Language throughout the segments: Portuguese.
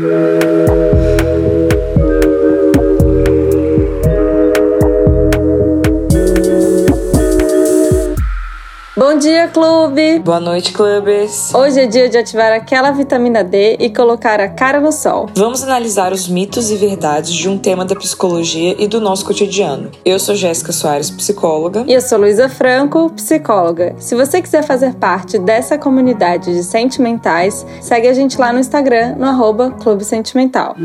Yeah. Clube! Boa noite, clubes! Hoje é dia de ativar aquela vitamina D e colocar a cara no sol. Vamos analisar os mitos e verdades de um tema da psicologia e do nosso cotidiano. Eu sou Jéssica Soares, psicóloga. E eu sou Luísa Franco, psicóloga. Se você quiser fazer parte dessa comunidade de sentimentais, segue a gente lá no Instagram, no arroba Clube Sentimental.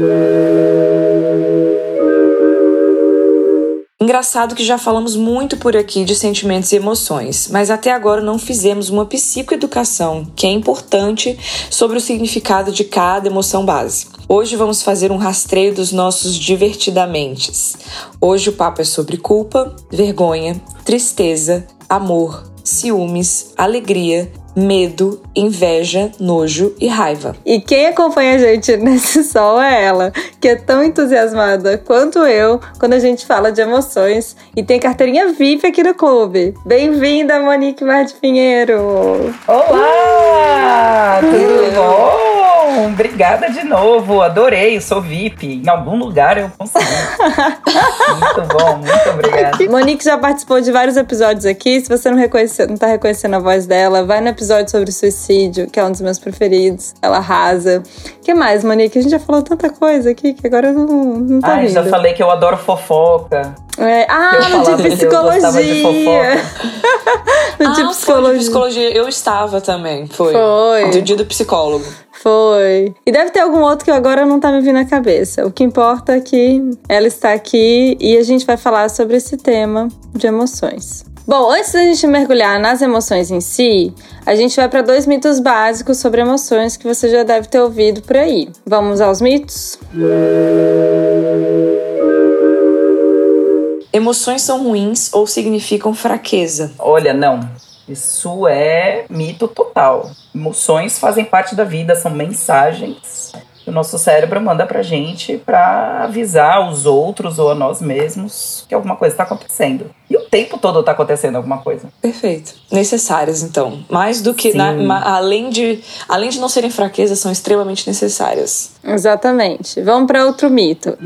Engraçado que já falamos muito por aqui de sentimentos e emoções, mas até agora não fizemos uma psicoeducação, que é importante, sobre o significado de cada emoção base. Hoje vamos fazer um rastreio dos nossos divertidamentes. Hoje o papo é sobre culpa, vergonha, tristeza, amor, ciúmes, alegria, medo, inveja, nojo e raiva. E quem acompanha a gente nesse sol é ela, que é tão entusiasmada quanto eu quando a gente fala de emoções e tem carteirinha VIP aqui no clube. Bem-vinda, Monique Martins Pinheiro! Olá! Tudo bom? Obrigada de novo. Adorei, sou VIP. Em algum lugar eu consegui. muito bom, muito obrigada. Monique já participou de vários episódios aqui. Se você não, reconhece, não tá reconhecendo a voz dela, vai no episódio sobre suicídio, que é um dos meus preferidos. Ela arrasa. O que mais, Monique? A gente já falou tanta coisa aqui que agora eu não, não tô Ai, já falei que eu adoro fofoca. É, ah, no de psicologia. no ah, de psicologia. de psicologia. Eu estava também, foi. Foi. Do dia do psicólogo. Foi. E deve ter algum outro que agora não tá me vindo na cabeça. O que importa é que ela está aqui e a gente vai falar sobre esse tema de emoções. Bom, antes da gente mergulhar nas emoções em si, a gente vai para dois mitos básicos sobre emoções que você já deve ter ouvido por aí. Vamos aos mitos? Emoções são ruins ou significam fraqueza? Olha, não. Isso é mito total. Emoções fazem parte da vida, são mensagens que o nosso cérebro manda pra gente para avisar os outros ou a nós mesmos que alguma coisa está acontecendo. E o tempo todo está acontecendo alguma coisa. Perfeito. Necessárias, então. Mais do que. Na, além, de, além de não serem fraquezas, são extremamente necessárias. Exatamente. Vamos para outro mito.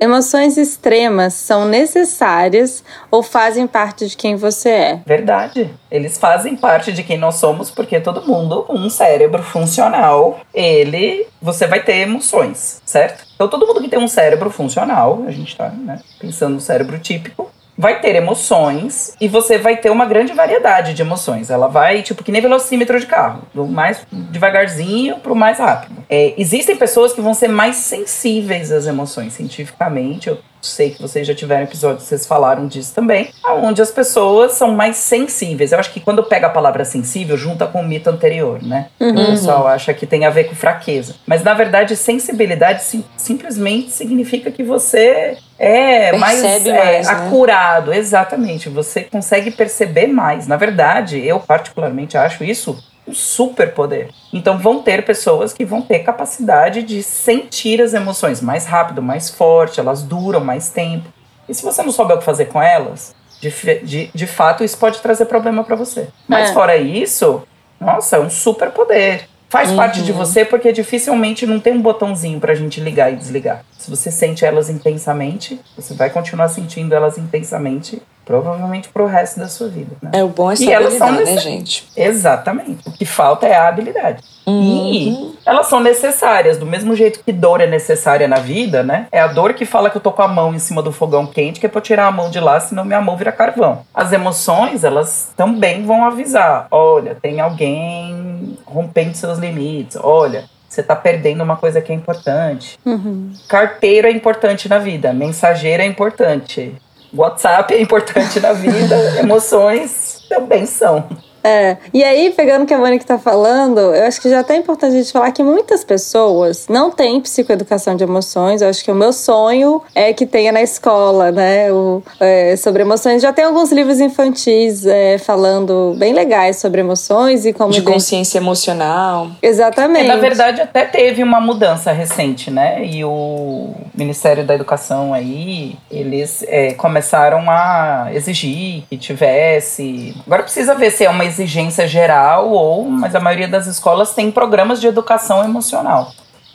Emoções extremas são necessárias ou fazem parte de quem você é? Verdade. Eles fazem parte de quem nós somos porque todo mundo um cérebro funcional, ele, você vai ter emoções, certo? Então todo mundo que tem um cérebro funcional, a gente tá né, pensando no cérebro típico, vai ter emoções e você vai ter uma grande variedade de emoções. Ela vai, tipo, que nem velocímetro de carro, do mais devagarzinho pro mais rápido. É, existem pessoas que vão ser mais sensíveis às emoções, cientificamente. Eu sei que vocês já tiveram episódios, vocês falaram disso também, onde as pessoas são mais sensíveis. Eu acho que quando pega a palavra sensível, junta com o mito anterior, né? Uhum. O pessoal acha que tem a ver com fraqueza. Mas na verdade, sensibilidade sim, simplesmente significa que você é Percebe mais, mais é, né? acurado, exatamente. Você consegue perceber mais. Na verdade, eu particularmente acho isso um superpoder. Então vão ter pessoas que vão ter capacidade de sentir as emoções mais rápido, mais forte, elas duram mais tempo. E se você não souber o que fazer com elas, de, de, de fato isso pode trazer problema para você. Mas é. fora isso, nossa, é um superpoder. Faz uhum. parte de você porque dificilmente não tem um botãozinho pra gente ligar e desligar. Se você sente elas intensamente, você vai continuar sentindo elas intensamente Provavelmente pro resto da sua vida. Né? É o bom é saber elas lidar, né, gente? Exatamente. O que falta é a habilidade. Uhum. E elas são necessárias, do mesmo jeito que dor é necessária na vida, né? É a dor que fala que eu tô com a mão em cima do fogão quente, que é pra eu tirar a mão de lá, senão minha mão vira carvão. As emoções, elas também vão avisar: olha, tem alguém rompendo seus limites, olha, você está perdendo uma coisa que é importante. Uhum. Carteiro é importante na vida, mensageiro é importante, WhatsApp é importante na vida, emoções também são. É, e aí, pegando o que a Mônica tá falando, eu acho que já tá importante a gente falar que muitas pessoas não têm psicoeducação de emoções. Eu acho que o meu sonho é que tenha na escola, né? O, é, sobre emoções. Já tem alguns livros infantis é, falando bem legais sobre emoções e como. De consciência emocional. Exatamente. É, na verdade, até teve uma mudança recente, né? E o Ministério da Educação aí, eles é, começaram a exigir que tivesse. Agora precisa ver se é uma exigência geral, ou, mas a maioria das escolas tem programas de educação emocional.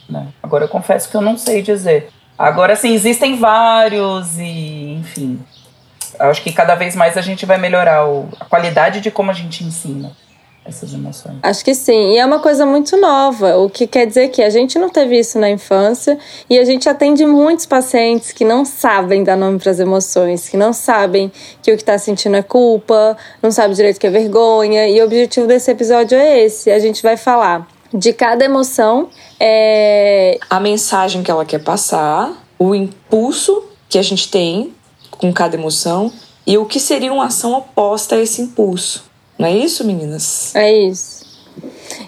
Né? Agora eu confesso que eu não sei dizer. Agora sim, existem vários e, enfim. Acho que cada vez mais a gente vai melhorar o, a qualidade de como a gente ensina essas emoções. Acho que sim. E é uma coisa muito nova, o que quer dizer que a gente não teve isso na infância e a gente atende muitos pacientes que não sabem dar nome para as emoções, que não sabem que o que está sentindo é culpa, não sabe direito que é vergonha. E o objetivo desse episódio é esse: a gente vai falar de cada emoção. É... A mensagem que ela quer passar, o impulso que a gente tem com cada emoção e o que seria uma ação oposta a esse impulso. Não é isso, meninas? É isso.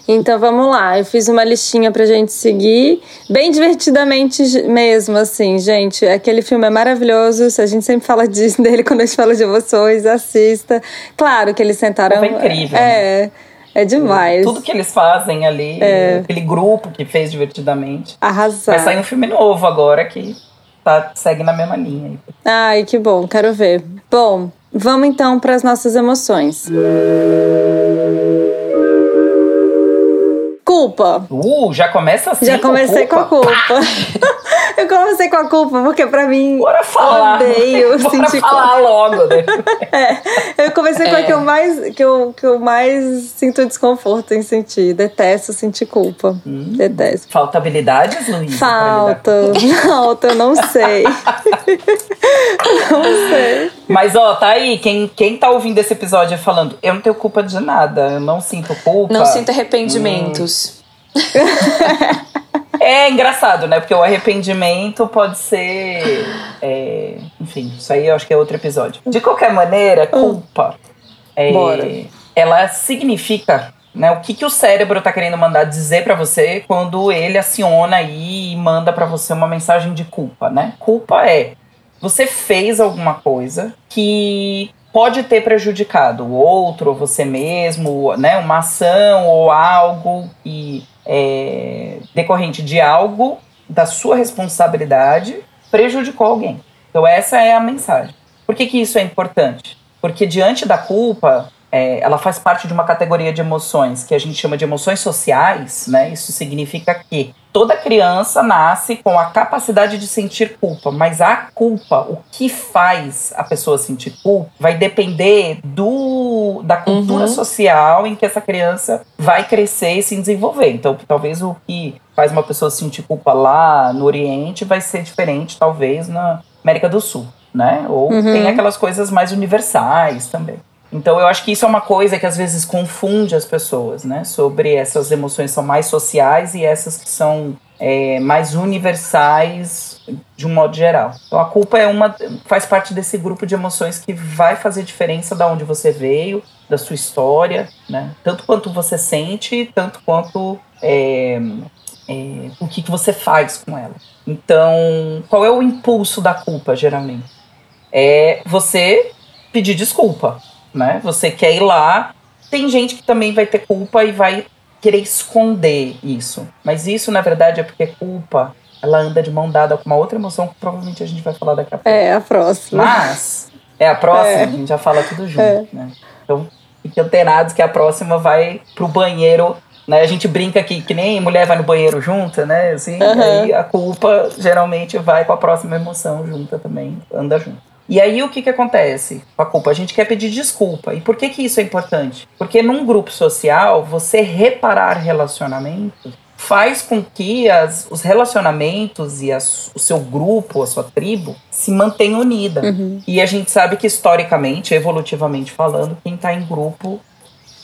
Então vamos lá, eu fiz uma listinha pra gente seguir, bem divertidamente mesmo, assim, gente. Aquele filme é maravilhoso, a gente sempre fala disso dele quando a gente fala de emoções, assista. Claro que eles sentaram. É incrível. É. Né? É demais. Tudo que eles fazem ali, é. aquele grupo que fez divertidamente. Arrasar. Vai sair um filme novo agora que tá, segue na mesma linha. Ai, que bom, quero ver. Bom, Vamos então para as nossas emoções. Culpa. Uh, já começa assim. Já comecei com, com a culpa. eu comecei com a culpa porque para mim Bora falar. odeio Bora sentir falar culpa. logo. Né? é, eu comecei com a que eu mais que eu, que eu mais sinto desconforto em sentir. Detesto sentir culpa. Hum. Detesto. Falta habilidades, Luísa? Falta. Falta, eu não sei. não sei. Mas ó, tá aí, quem, quem tá ouvindo esse episódio falando, eu não tenho culpa de nada, eu não sinto culpa. Não sinto arrependimentos. Hum. é engraçado, né? Porque o arrependimento pode ser. É, enfim, isso aí eu acho que é outro episódio. De qualquer maneira, hum. culpa. É, Bora. Ela significa né, o que, que o cérebro está querendo mandar dizer para você quando ele aciona aí e manda para você uma mensagem de culpa, né? Culpa é você fez alguma coisa que pode ter prejudicado o outro, ou você mesmo, né? Uma ação ou algo que é decorrente de algo da sua responsabilidade prejudicou alguém. Então essa é a mensagem. Por que, que isso é importante? Porque diante da culpa, é, ela faz parte de uma categoria de emoções que a gente chama de emoções sociais, né? Isso significa que toda criança nasce com a capacidade de sentir culpa, mas a culpa, o que faz a pessoa sentir culpa, vai depender do da cultura uhum. social em que essa criança vai crescer e se desenvolver. Então, talvez o que faz uma pessoa sentir culpa lá no Oriente vai ser diferente, talvez, na América do Sul, né? Ou uhum. tem aquelas coisas mais universais também. Então eu acho que isso é uma coisa que às vezes confunde as pessoas, né? Sobre essas emoções são mais sociais e essas que são é, mais universais de um modo geral. Então a culpa é uma faz parte desse grupo de emoções que vai fazer diferença da onde você veio, da sua história, né? Tanto quanto você sente, tanto quanto é, é, o que, que você faz com ela. Então, qual é o impulso da culpa, geralmente? É você pedir desculpa né? Você quer ir lá. Tem gente que também vai ter culpa e vai querer esconder isso. Mas isso, na verdade, é porque culpa ela anda de mão dada com uma outra emoção que provavelmente a gente vai falar daqui a pouco. É, a próxima. Mas, é a próxima, é. a gente já fala tudo junto, é. né? Então, fiquem antenados que a próxima vai pro banheiro, né? A gente brinca aqui que nem mulher vai no banheiro junta, né? Assim, uhum. aí a culpa geralmente vai com a próxima emoção junta também, anda junto. E aí o que, que acontece com a culpa? A gente quer pedir desculpa. E por que, que isso é importante? Porque num grupo social, você reparar relacionamentos faz com que as, os relacionamentos e as, o seu grupo, a sua tribo, se mantenham unida. Uhum. E a gente sabe que historicamente, evolutivamente falando, quem está em grupo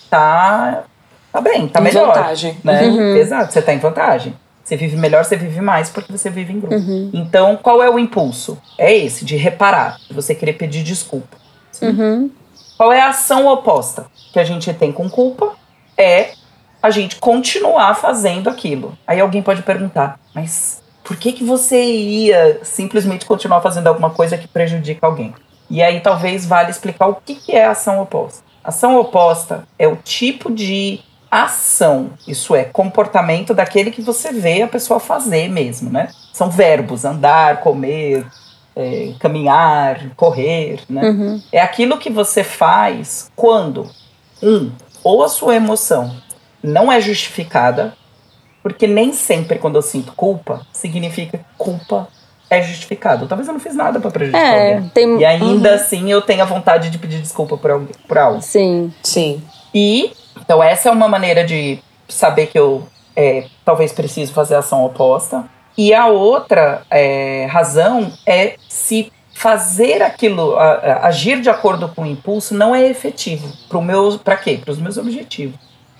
tá, tá bem, tá em melhor. Vantagem. Né? Uhum. Exato, você está em vantagem. Você vive melhor, você vive mais porque você vive em grupo. Uhum. Então, qual é o impulso? É esse, de reparar, de você querer pedir desculpa. Uhum. Qual é a ação oposta que a gente tem com culpa? É a gente continuar fazendo aquilo. Aí alguém pode perguntar, mas por que, que você ia simplesmente continuar fazendo alguma coisa que prejudica alguém? E aí talvez vale explicar o que, que é a ação oposta. Ação oposta é o tipo de ação, isso é, comportamento daquele que você vê a pessoa fazer mesmo, né? São verbos, andar, comer, é, caminhar, correr, né? Uhum. É aquilo que você faz quando, um, ou a sua emoção não é justificada, porque nem sempre quando eu sinto culpa, significa que culpa é justificado. Talvez eu não fiz nada para prejudicar É, alguém. tem. E ainda assim eu tenho a vontade de pedir desculpa por, alguém, por algo. Sim. Sim. E, então, essa é uma maneira de saber que eu é, talvez preciso fazer ação oposta. E a outra é, razão é se fazer aquilo, a- a- agir de acordo com o impulso não é efetivo. Para meu, para quê? Para os meus objetivos.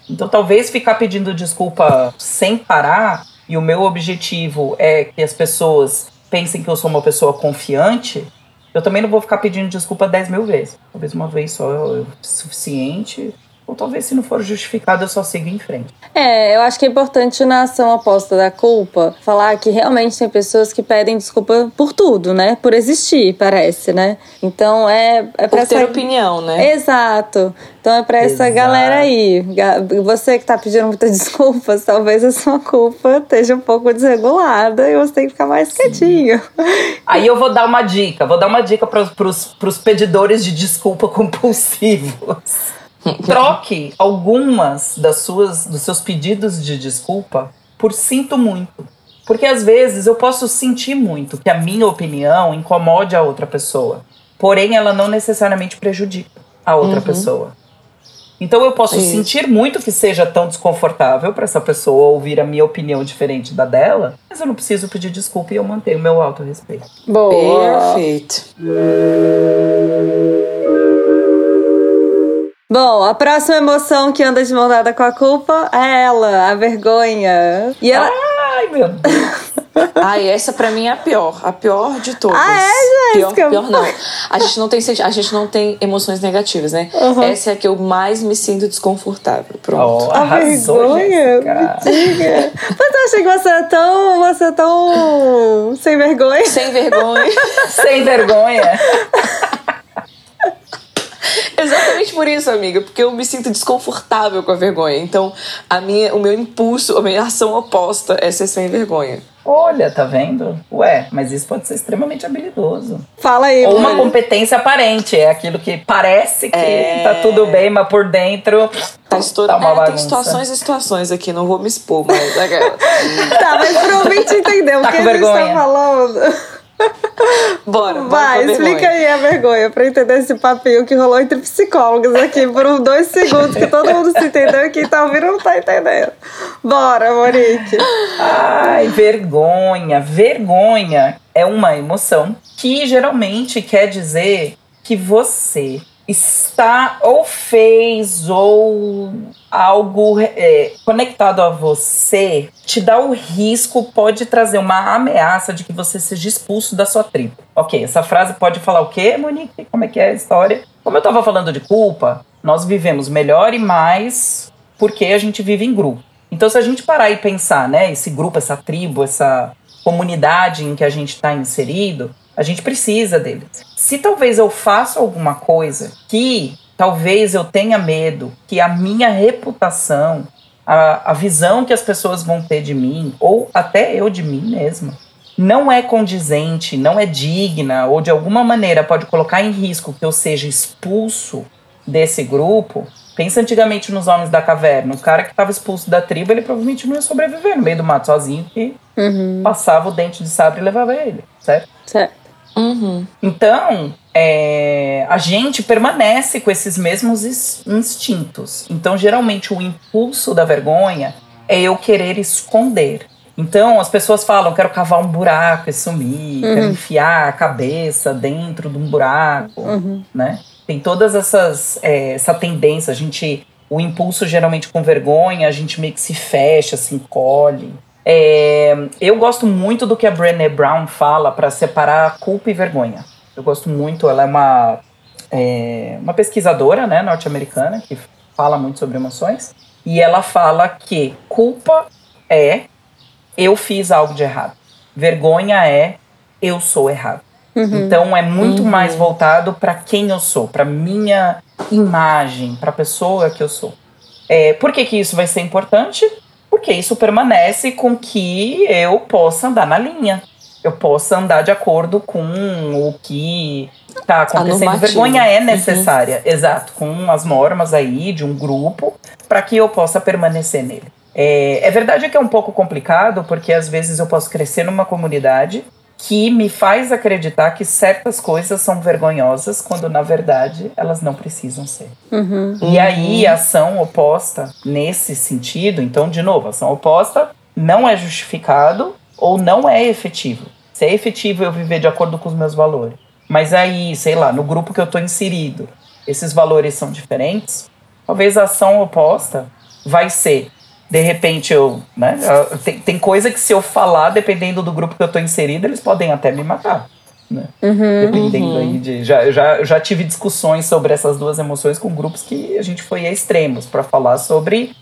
Então, talvez ficar pedindo desculpa sem parar e o meu objetivo é que as pessoas pensem que eu sou uma pessoa confiante, eu também não vou ficar pedindo desculpa 10 mil vezes. Talvez uma vez só é suficiente. Ou talvez, se não for justificado, eu só siga em frente. É, eu acho que é importante na ação oposta da culpa falar que realmente tem pessoas que pedem desculpa por tudo, né? Por existir, parece, né? Então é, é pra Por ter essa... opinião, né? Exato. Então é pra essa Exato. galera aí. Você que tá pedindo muitas desculpas, talvez a sua culpa esteja um pouco desregulada e você tem que ficar mais quietinho. Aí eu vou dar uma dica. Vou dar uma dica para os pedidores de desculpa compulsivos. Troque algumas das suas, dos seus pedidos de desculpa por sinto muito. Porque às vezes eu posso sentir muito que a minha opinião incomode a outra pessoa. Porém, ela não necessariamente prejudica a outra pessoa. Então eu posso Isso. sentir muito que seja tão desconfortável para essa pessoa ouvir a minha opinião diferente da dela, mas eu não preciso pedir desculpa e eu mantenho o meu autorrespeito. Boa. Perfeito. Bom, a próxima emoção que anda de mão dada com a culpa é ela, a vergonha. E ela. Ai, meu Deus. Ai, essa pra mim é a pior, a pior de todas. Ah, é, Pior, Jéssica? pior não. A gente não tem a gente não tem emoções negativas, né? Uhum. Essa é a que eu mais me sinto desconfortável. Pronto. Oh, A vergonha, Jéssica. diga. Mas eu achei que você é tão. Você é tão. sem vergonha. Sem vergonha. Sem vergonha. Exatamente por isso, amiga, porque eu me sinto desconfortável com a vergonha. Então, a minha, o meu impulso, a minha ação oposta é ser sem vergonha. Olha, tá vendo? Ué, mas isso pode ser extremamente habilidoso. Fala aí, Ou uma competência aparente. É aquilo que parece que É. tá tudo bem, mas por dentro Tá estourando. tá É, tem situações e situações aqui, não vou me expor, mas. aquela. Tá, mas pro ouvinte entender o Tá que a gente tá falando. Bora, bora Vai, explica aí a vergonha pra entender esse papinho que rolou entre psicólogos aqui por uns dois segundos, que todo mundo se entendeu e quem tá ouvindo não tá entendendo. Bora, Monique. Ai, vergonha. Vergonha é uma emoção que geralmente quer dizer que você está ou fez ou algo é, conectado a você te dá o risco, pode trazer uma ameaça de que você seja expulso da sua tribo. Ok, essa frase pode falar o quê, Monique? Como é que é a história? Como eu estava falando de culpa, nós vivemos melhor e mais porque a gente vive em grupo. Então, se a gente parar e pensar, né, esse grupo, essa tribo, essa comunidade em que a gente está inserido, a gente precisa deles. Se talvez eu faça alguma coisa que talvez eu tenha medo que a minha reputação, a, a visão que as pessoas vão ter de mim, ou até eu de mim mesma, não é condizente, não é digna, ou de alguma maneira pode colocar em risco que eu seja expulso desse grupo. Pensa antigamente nos homens da caverna. O cara que estava expulso da tribo, ele provavelmente não ia sobreviver no meio do mato sozinho, que Uhum, passava o dente de sabre e levava ele, certo? certo. Uhum. Então, é, a gente permanece com esses mesmos instintos. Então, geralmente, o impulso da vergonha é eu querer esconder. Então, as pessoas falam: quero cavar um buraco e sumir, quero enfiar a cabeça dentro de um buraco, né? Tem todas essas é, essa tendência. A gente, o impulso geralmente com vergonha, a gente meio que se fecha, se encolhe. É, eu gosto muito do que a Brené Brown fala para separar culpa e vergonha. Eu gosto muito, ela é uma, é, uma pesquisadora né, norte-americana que fala muito sobre emoções. E ela fala que culpa é eu fiz algo de errado. Vergonha é eu sou errado. Então é muito mais voltado para quem eu sou, para minha imagem, para a pessoa que eu sou. É, por que, que isso vai ser importante? Porque isso permanece com que eu possa andar na linha. Eu possa andar de acordo com o que tá acontecendo. Vergonha é necessária, uhum. exato, com as normas aí de um grupo, para que eu possa permanecer nele. É, é verdade que é um pouco complicado, porque às vezes eu posso crescer numa comunidade que me faz acreditar que certas coisas são vergonhosas quando na verdade elas não precisam ser. Uhum. E aí a ação oposta nesse sentido, então de novo, ação oposta não é justificado ou não é efetivo. Se é efetivo eu viver de acordo com os meus valores, mas aí, sei lá, no grupo que eu estou inserido, esses valores são diferentes, talvez a ação oposta vai ser de repente eu, né, tem, tem coisa que se eu falar, dependendo do grupo que eu tô inserido, eles podem até me matar. Né? Uhum, Dependendo uhum. aí de. Já, já, já tive discussões sobre essas duas emoções com grupos que a gente foi a extremos para falar sobre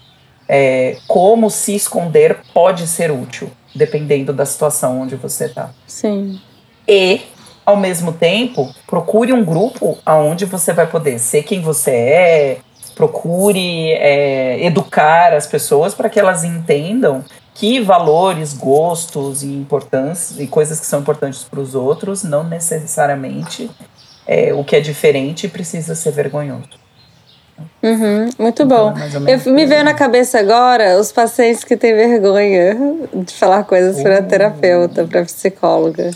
é, como se esconder pode ser útil, dependendo da situação onde você tá. Sim. E, ao mesmo tempo, procure um grupo aonde você vai poder ser quem você é, procure é, educar as pessoas para que elas entendam que valores, gostos e importâncias e coisas que são importantes para os outros não necessariamente é, o que é diferente precisa ser vergonhoso. Uhum, muito então, bom. É Eu, me veio na cabeça agora os pacientes que têm vergonha de falar coisas para uh. terapeuta, para psicóloga.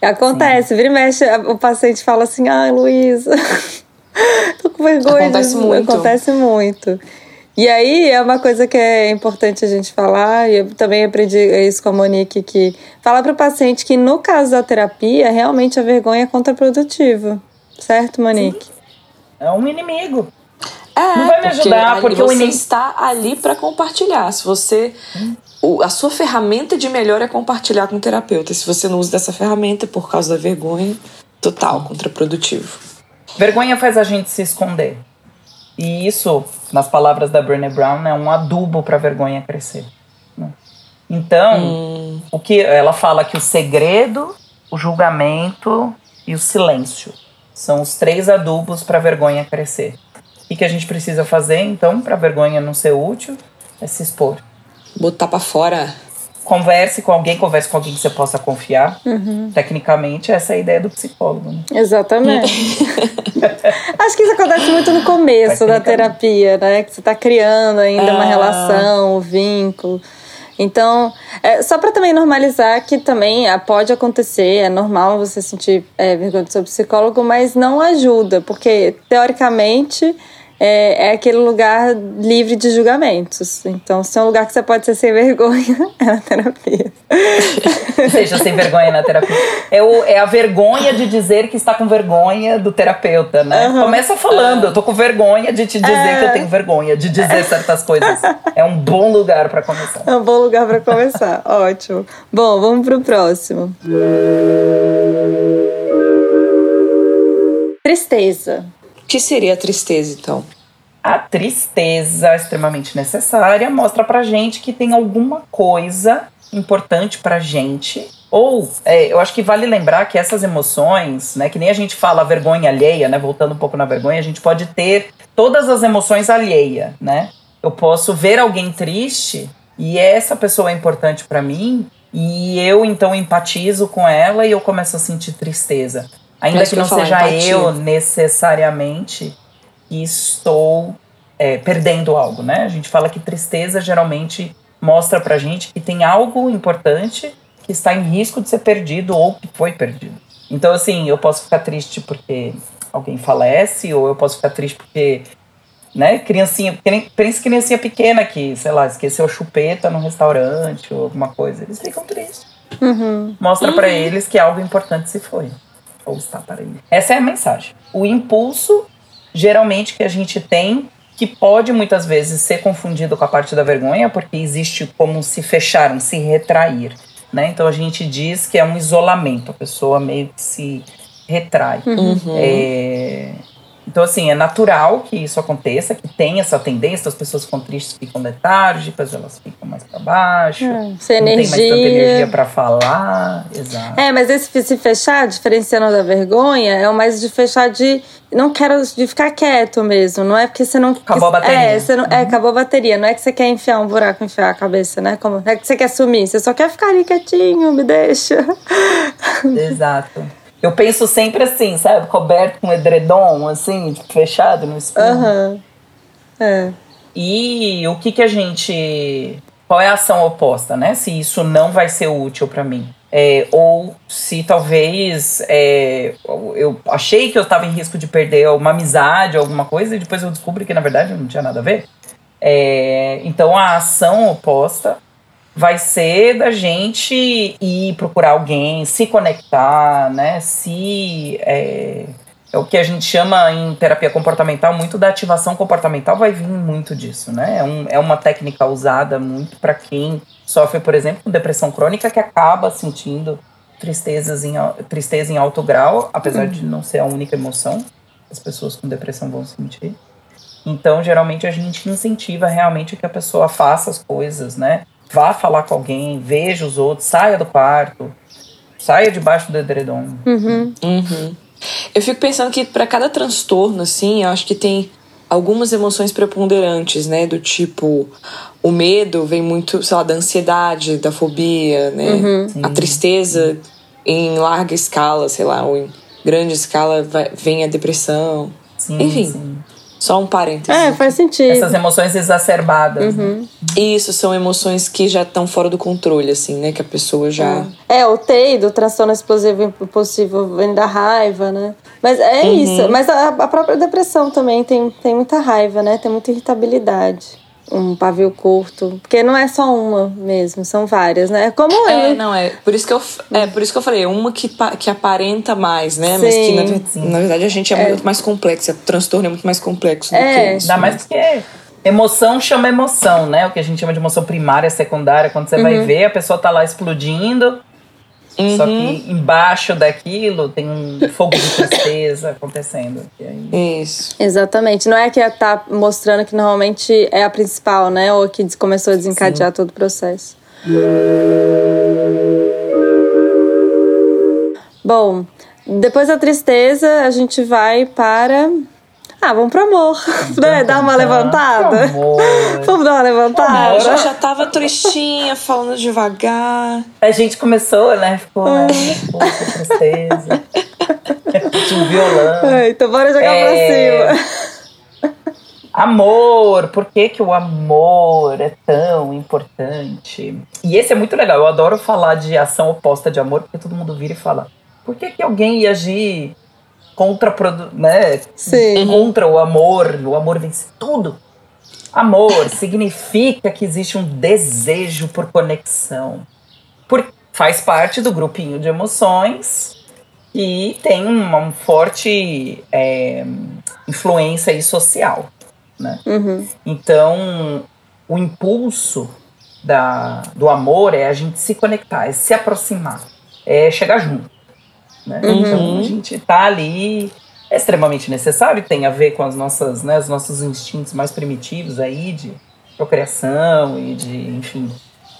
Acontece, Sim. vira e mexe, o paciente fala assim: ai, Luísa. Tô com vergonha. Acontece de... muito. Acontece muito. E aí é uma coisa que é importante a gente falar, e eu também aprendi isso com a Monique, que fala para o paciente que no caso da terapia, realmente a vergonha é contraprodutiva. Certo, Monique? Sim. É um inimigo. É, não vai me ajudar, porque, porque você inimigo... está ali para compartilhar. Se você. Hum. O, a sua ferramenta de melhor é compartilhar com o terapeuta. Se você não usa dessa ferramenta por causa da vergonha, total, contraprodutivo. Vergonha faz a gente se esconder. E isso, nas palavras da Brené Brown, é um adubo para a vergonha crescer. Né? Então, hum. o que ela fala que o segredo, o julgamento e o silêncio são os três adubos para a vergonha crescer. O que a gente precisa fazer, então, para a vergonha não ser útil? É se expor. Botar para fora converse com alguém, converse com alguém que você possa confiar. Uhum. Tecnicamente, essa é a ideia do psicólogo. Né? Exatamente. Acho que isso acontece muito no começo da terapia, né? Que você está criando ainda ah. uma relação, um vínculo. Então, é, só para também normalizar que também ah, pode acontecer, é normal você sentir é, vergonha do seu psicólogo, mas não ajuda, porque teoricamente é, é, aquele lugar livre de julgamentos. Então, se é um lugar que você pode ser sem vergonha, é na terapia. Seja sem vergonha na terapia. É, o, é a vergonha de dizer que está com vergonha do terapeuta, né? Uhum. Começa falando, eu tô com vergonha de te dizer é. que eu tenho vergonha, de dizer certas coisas. É um bom lugar para começar. É um bom lugar para começar, ótimo. Bom, vamos pro próximo. Tristeza que seria a tristeza, então? A tristeza, extremamente necessária, mostra pra gente que tem alguma coisa importante pra gente. Ou, é, eu acho que vale lembrar que essas emoções, né, que nem a gente fala vergonha alheia, né, voltando um pouco na vergonha, a gente pode ter todas as emoções alheia, né? Eu posso ver alguém triste e essa pessoa é importante para mim e eu então empatizo com ela e eu começo a sentir tristeza. Ainda que não seja eu necessariamente que estou é, perdendo algo, né? A gente fala que tristeza geralmente mostra pra gente que tem algo importante que está em risco de ser perdido ou que foi perdido. Então, assim, eu posso ficar triste porque alguém falece, ou eu posso ficar triste porque, né, criancinha, pensa criancinha pequena que, sei lá, esqueceu chupeta no restaurante ou alguma coisa. Eles ficam tristes. Uhum. Mostra uhum. para eles que algo importante se foi ou está para ele. Essa é a mensagem. O impulso, geralmente, que a gente tem, que pode muitas vezes ser confundido com a parte da vergonha, porque existe como se fechar, um se retrair. Né? Então a gente diz que é um isolamento, a pessoa meio que se retrai. Uhum. É, então, assim, é natural que isso aconteça, que tem essa tendência, as pessoas ficam tristes, ficam letárgicas, elas ficam mais para baixo. É, sem não energia. tem mais tanta energia para falar. Exato. É, mas esse se fechar, diferenciando da vergonha, é o mais de fechar de. Não quero de ficar quieto mesmo. Não é porque você não. Acabou a bateria. É, você não, é, uhum. é, acabou a bateria. Não é que você quer enfiar um buraco, enfiar a cabeça, né? Como, não é que você quer sumir. Você só quer ficar ali quietinho, me deixa. Exato. Eu penso sempre assim, sabe? Coberto com edredom, assim, fechado no espelho. Aham. É. E o que que a gente. Qual é a ação oposta, né? Se isso não vai ser útil para mim. É, ou se talvez é, eu achei que eu estava em risco de perder uma amizade, alguma coisa, e depois eu descobri que na verdade não tinha nada a ver. É, então a ação oposta vai ser da gente ir procurar alguém, se conectar, né? Se é, é o que a gente chama em terapia comportamental muito da ativação comportamental vai vir muito disso, né? É, um, é uma técnica usada muito para quem sofre, por exemplo, com depressão crônica que acaba sentindo tristezas em, tristeza em alto grau, apesar de não ser a única emoção as pessoas com depressão vão sentir. Então, geralmente a gente incentiva realmente que a pessoa faça as coisas, né? Vá falar com alguém, veja os outros, saia do quarto, saia debaixo do edredom. Uhum. Uhum. Eu fico pensando que para cada transtorno, assim, eu acho que tem algumas emoções preponderantes, né? Do tipo, o medo vem muito, sei lá, da ansiedade, da fobia, né? Uhum. A tristeza em larga escala, sei lá, ou em grande escala vai, vem a depressão. Sim, Enfim. sim. Só um parênteses. É, faz sentido. Essas emoções exacerbadas. né? Isso são emoções que já estão fora do controle, assim, né? Que a pessoa já. É, o TEI do transtorno explosivo impulsivo vem da raiva, né? Mas é Uhum. isso. Mas a, a própria depressão também tem, tem muita raiva, né? Tem muita irritabilidade. Um pavio curto. Porque não é só uma mesmo, são várias, né? Como É, eu. não, é. Por isso que eu, é por isso que eu falei, uma que, pa- que aparenta mais, né? Mas que na, Sim. na verdade a gente é, muito mais complexo. O transtorno é muito mais complexo do É. que isso. Ainda mais porque emoção chama emoção, né? O que a gente chama de emoção primária, secundária. Quando você vai ver, a pessoa tá lá explodindo. Só que embaixo daquilo tem um fogo de tristeza acontecendo. E aí, Isso. Exatamente. Não é que tá mostrando que normalmente é a principal, né? Ou que começou a desencadear todo o processo. Bom, depois da tristeza, a gente vai para. Ah, vamos pro amor, né? Dar uma levantada. Amor. Vamos dar uma levantada? eu já, já tava tristinha, falando devagar. A gente começou, né? Ficou, né? Poxa, tristeza. Tinha um violão. Ai, Então bora jogar É. pra cima. Amor, por que, que o amor é tão importante? E esse é muito legal, eu adoro falar de ação oposta de amor, porque todo mundo vira e fala: por que, que alguém ia agir contra, né, Sim. contra o amor? O amor vence tudo. Amor significa que existe um desejo por conexão. Por, faz parte do grupinho de emoções e tem uma forte é, influência aí social. Né? Uhum. Então, o impulso da, do amor é a gente se conectar, é se aproximar, é chegar junto. Né? Então, a gente tá ali, é extremamente necessário, tem a ver com as nossas, né, os nossos instintos mais primitivos aí de procriação e de, enfim,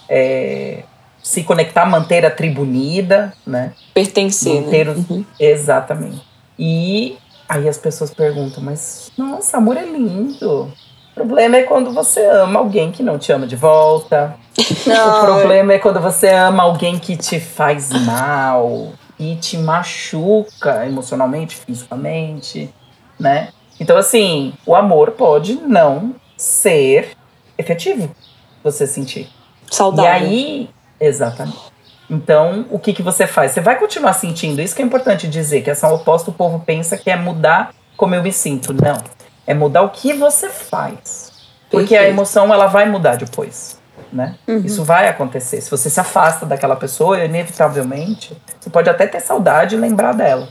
é, se conectar, manter a tribo unida, né? Pertencer, Manter né? os- Exatamente. E aí as pessoas perguntam, mas nossa, amor é lindo. O problema é quando você ama alguém que não te ama de volta. O problema é quando você ama alguém que te faz mal e te machuca emocionalmente, fisicamente, né? Então, assim, o amor pode não ser efetivo, você sentir. Saudável. E aí, exatamente. Então, o que, que você faz? Você vai continuar sentindo. Isso que é importante dizer, que ação oposta o povo pensa que é mudar como eu me sinto. Não. É mudar o que você faz. Porque a Perfeito. emoção, ela vai mudar depois. Né? Isso vai acontecer. Se você se afasta daquela pessoa, inevitavelmente, você pode até ter saudade e lembrar dela.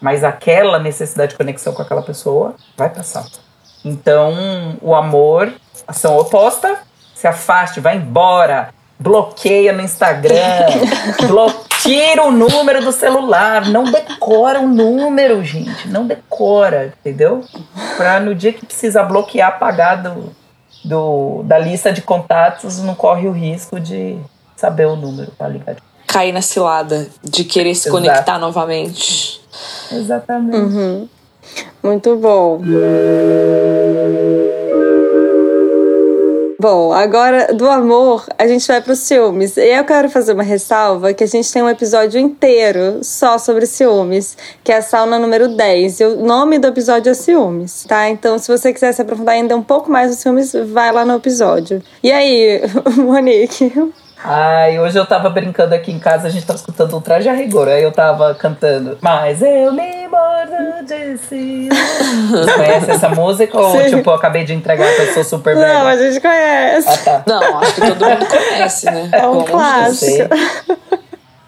Mas aquela necessidade de conexão com aquela pessoa vai passar. Então, o amor, ação oposta, se afaste, vai embora, bloqueia no Instagram, tira o número do celular, não decora o número, gente, não decora, entendeu? Pra no dia que precisa bloquear, apagar do, do- da lista de contatos, não corre o risco de saber o número, tá ligado? Cair na cilada de querer se Exato. conectar novamente. Exatamente. Muito bom. Bom, agora do amor, a gente vai para os ciúmes. E eu quero fazer uma ressalva que a gente tem um episódio inteiro só sobre ciúmes, que é a sauna número 10. E o nome do episódio é ciúmes, tá? Então, se você quiser se aprofundar ainda um pouco mais nos ciúmes, vai lá no episódio. E aí, Monique? Ai, hoje eu tava brincando aqui em casa, a gente tava escutando um traje a rigor. Aí eu tava cantando, mas eu me mordo de ciúmes. Você conhece essa música? Ou, Sim. tipo, eu acabei de entregar que eu sou super Não, velha? a gente conhece. Ah, tá. Não, acho que todo mundo conhece, né? É um Deus. clássico.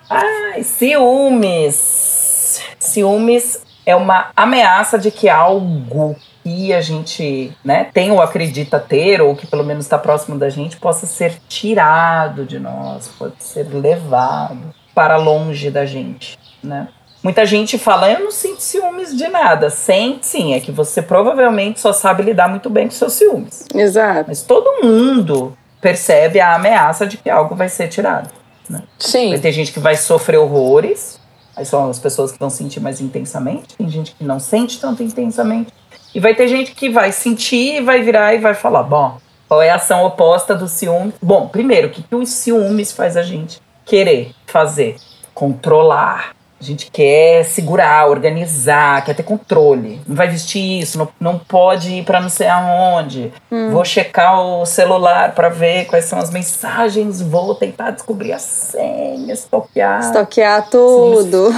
Ai, ciúmes. Ciúmes é uma ameaça de que algo que a gente né, tem ou acredita ter, ou que pelo menos está próximo da gente, possa ser tirado de nós, pode ser levado para longe da gente, né? Muita gente fala, eu não sinto ciúmes de nada. Sente sim, é que você provavelmente só sabe lidar muito bem com seus ciúmes. Exato. Mas todo mundo percebe a ameaça de que algo vai ser tirado. Vai Sim. ter gente que vai sofrer horrores, aí são as pessoas que vão sentir mais intensamente, tem gente que não sente tanto intensamente, e vai ter gente que vai sentir e vai virar e vai falar: bom, qual é a ação oposta do ciúme? Bom, primeiro, o que, que os ciúmes faz a gente querer fazer? Controlar. A gente quer segurar, organizar, quer ter controle. Não vai vestir isso, não, não pode ir para não sei aonde. Vou checar o celular para ver quais são as mensagens, vou tentar descobrir a senha, estoquear. Estoquear tudo.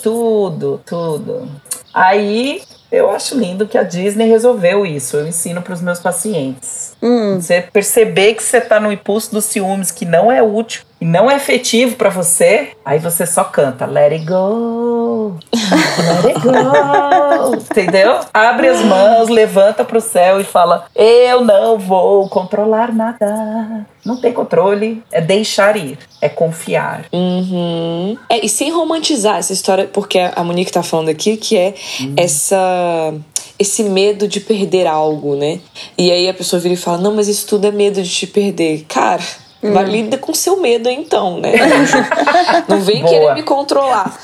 Tudo, tudo. Aí eu acho lindo que a Disney resolveu isso. Eu ensino para os meus pacientes. Hum. Você perceber que você tá no impulso dos ciúmes que não é útil e não é efetivo para você, aí você só canta Let it go. Let it go. Entendeu? Abre as mãos, levanta pro céu e fala: Eu não vou controlar nada. Não tem controle, é deixar ir, é confiar. Uhum. É, e sem romantizar essa história, porque a Monique tá falando aqui que é essa esse medo de perder algo, né? E aí a pessoa vira e fala: Não, mas isso tudo é medo de te perder. Cara, vai lida com seu medo então, né? Não vem Boa. querer me controlar.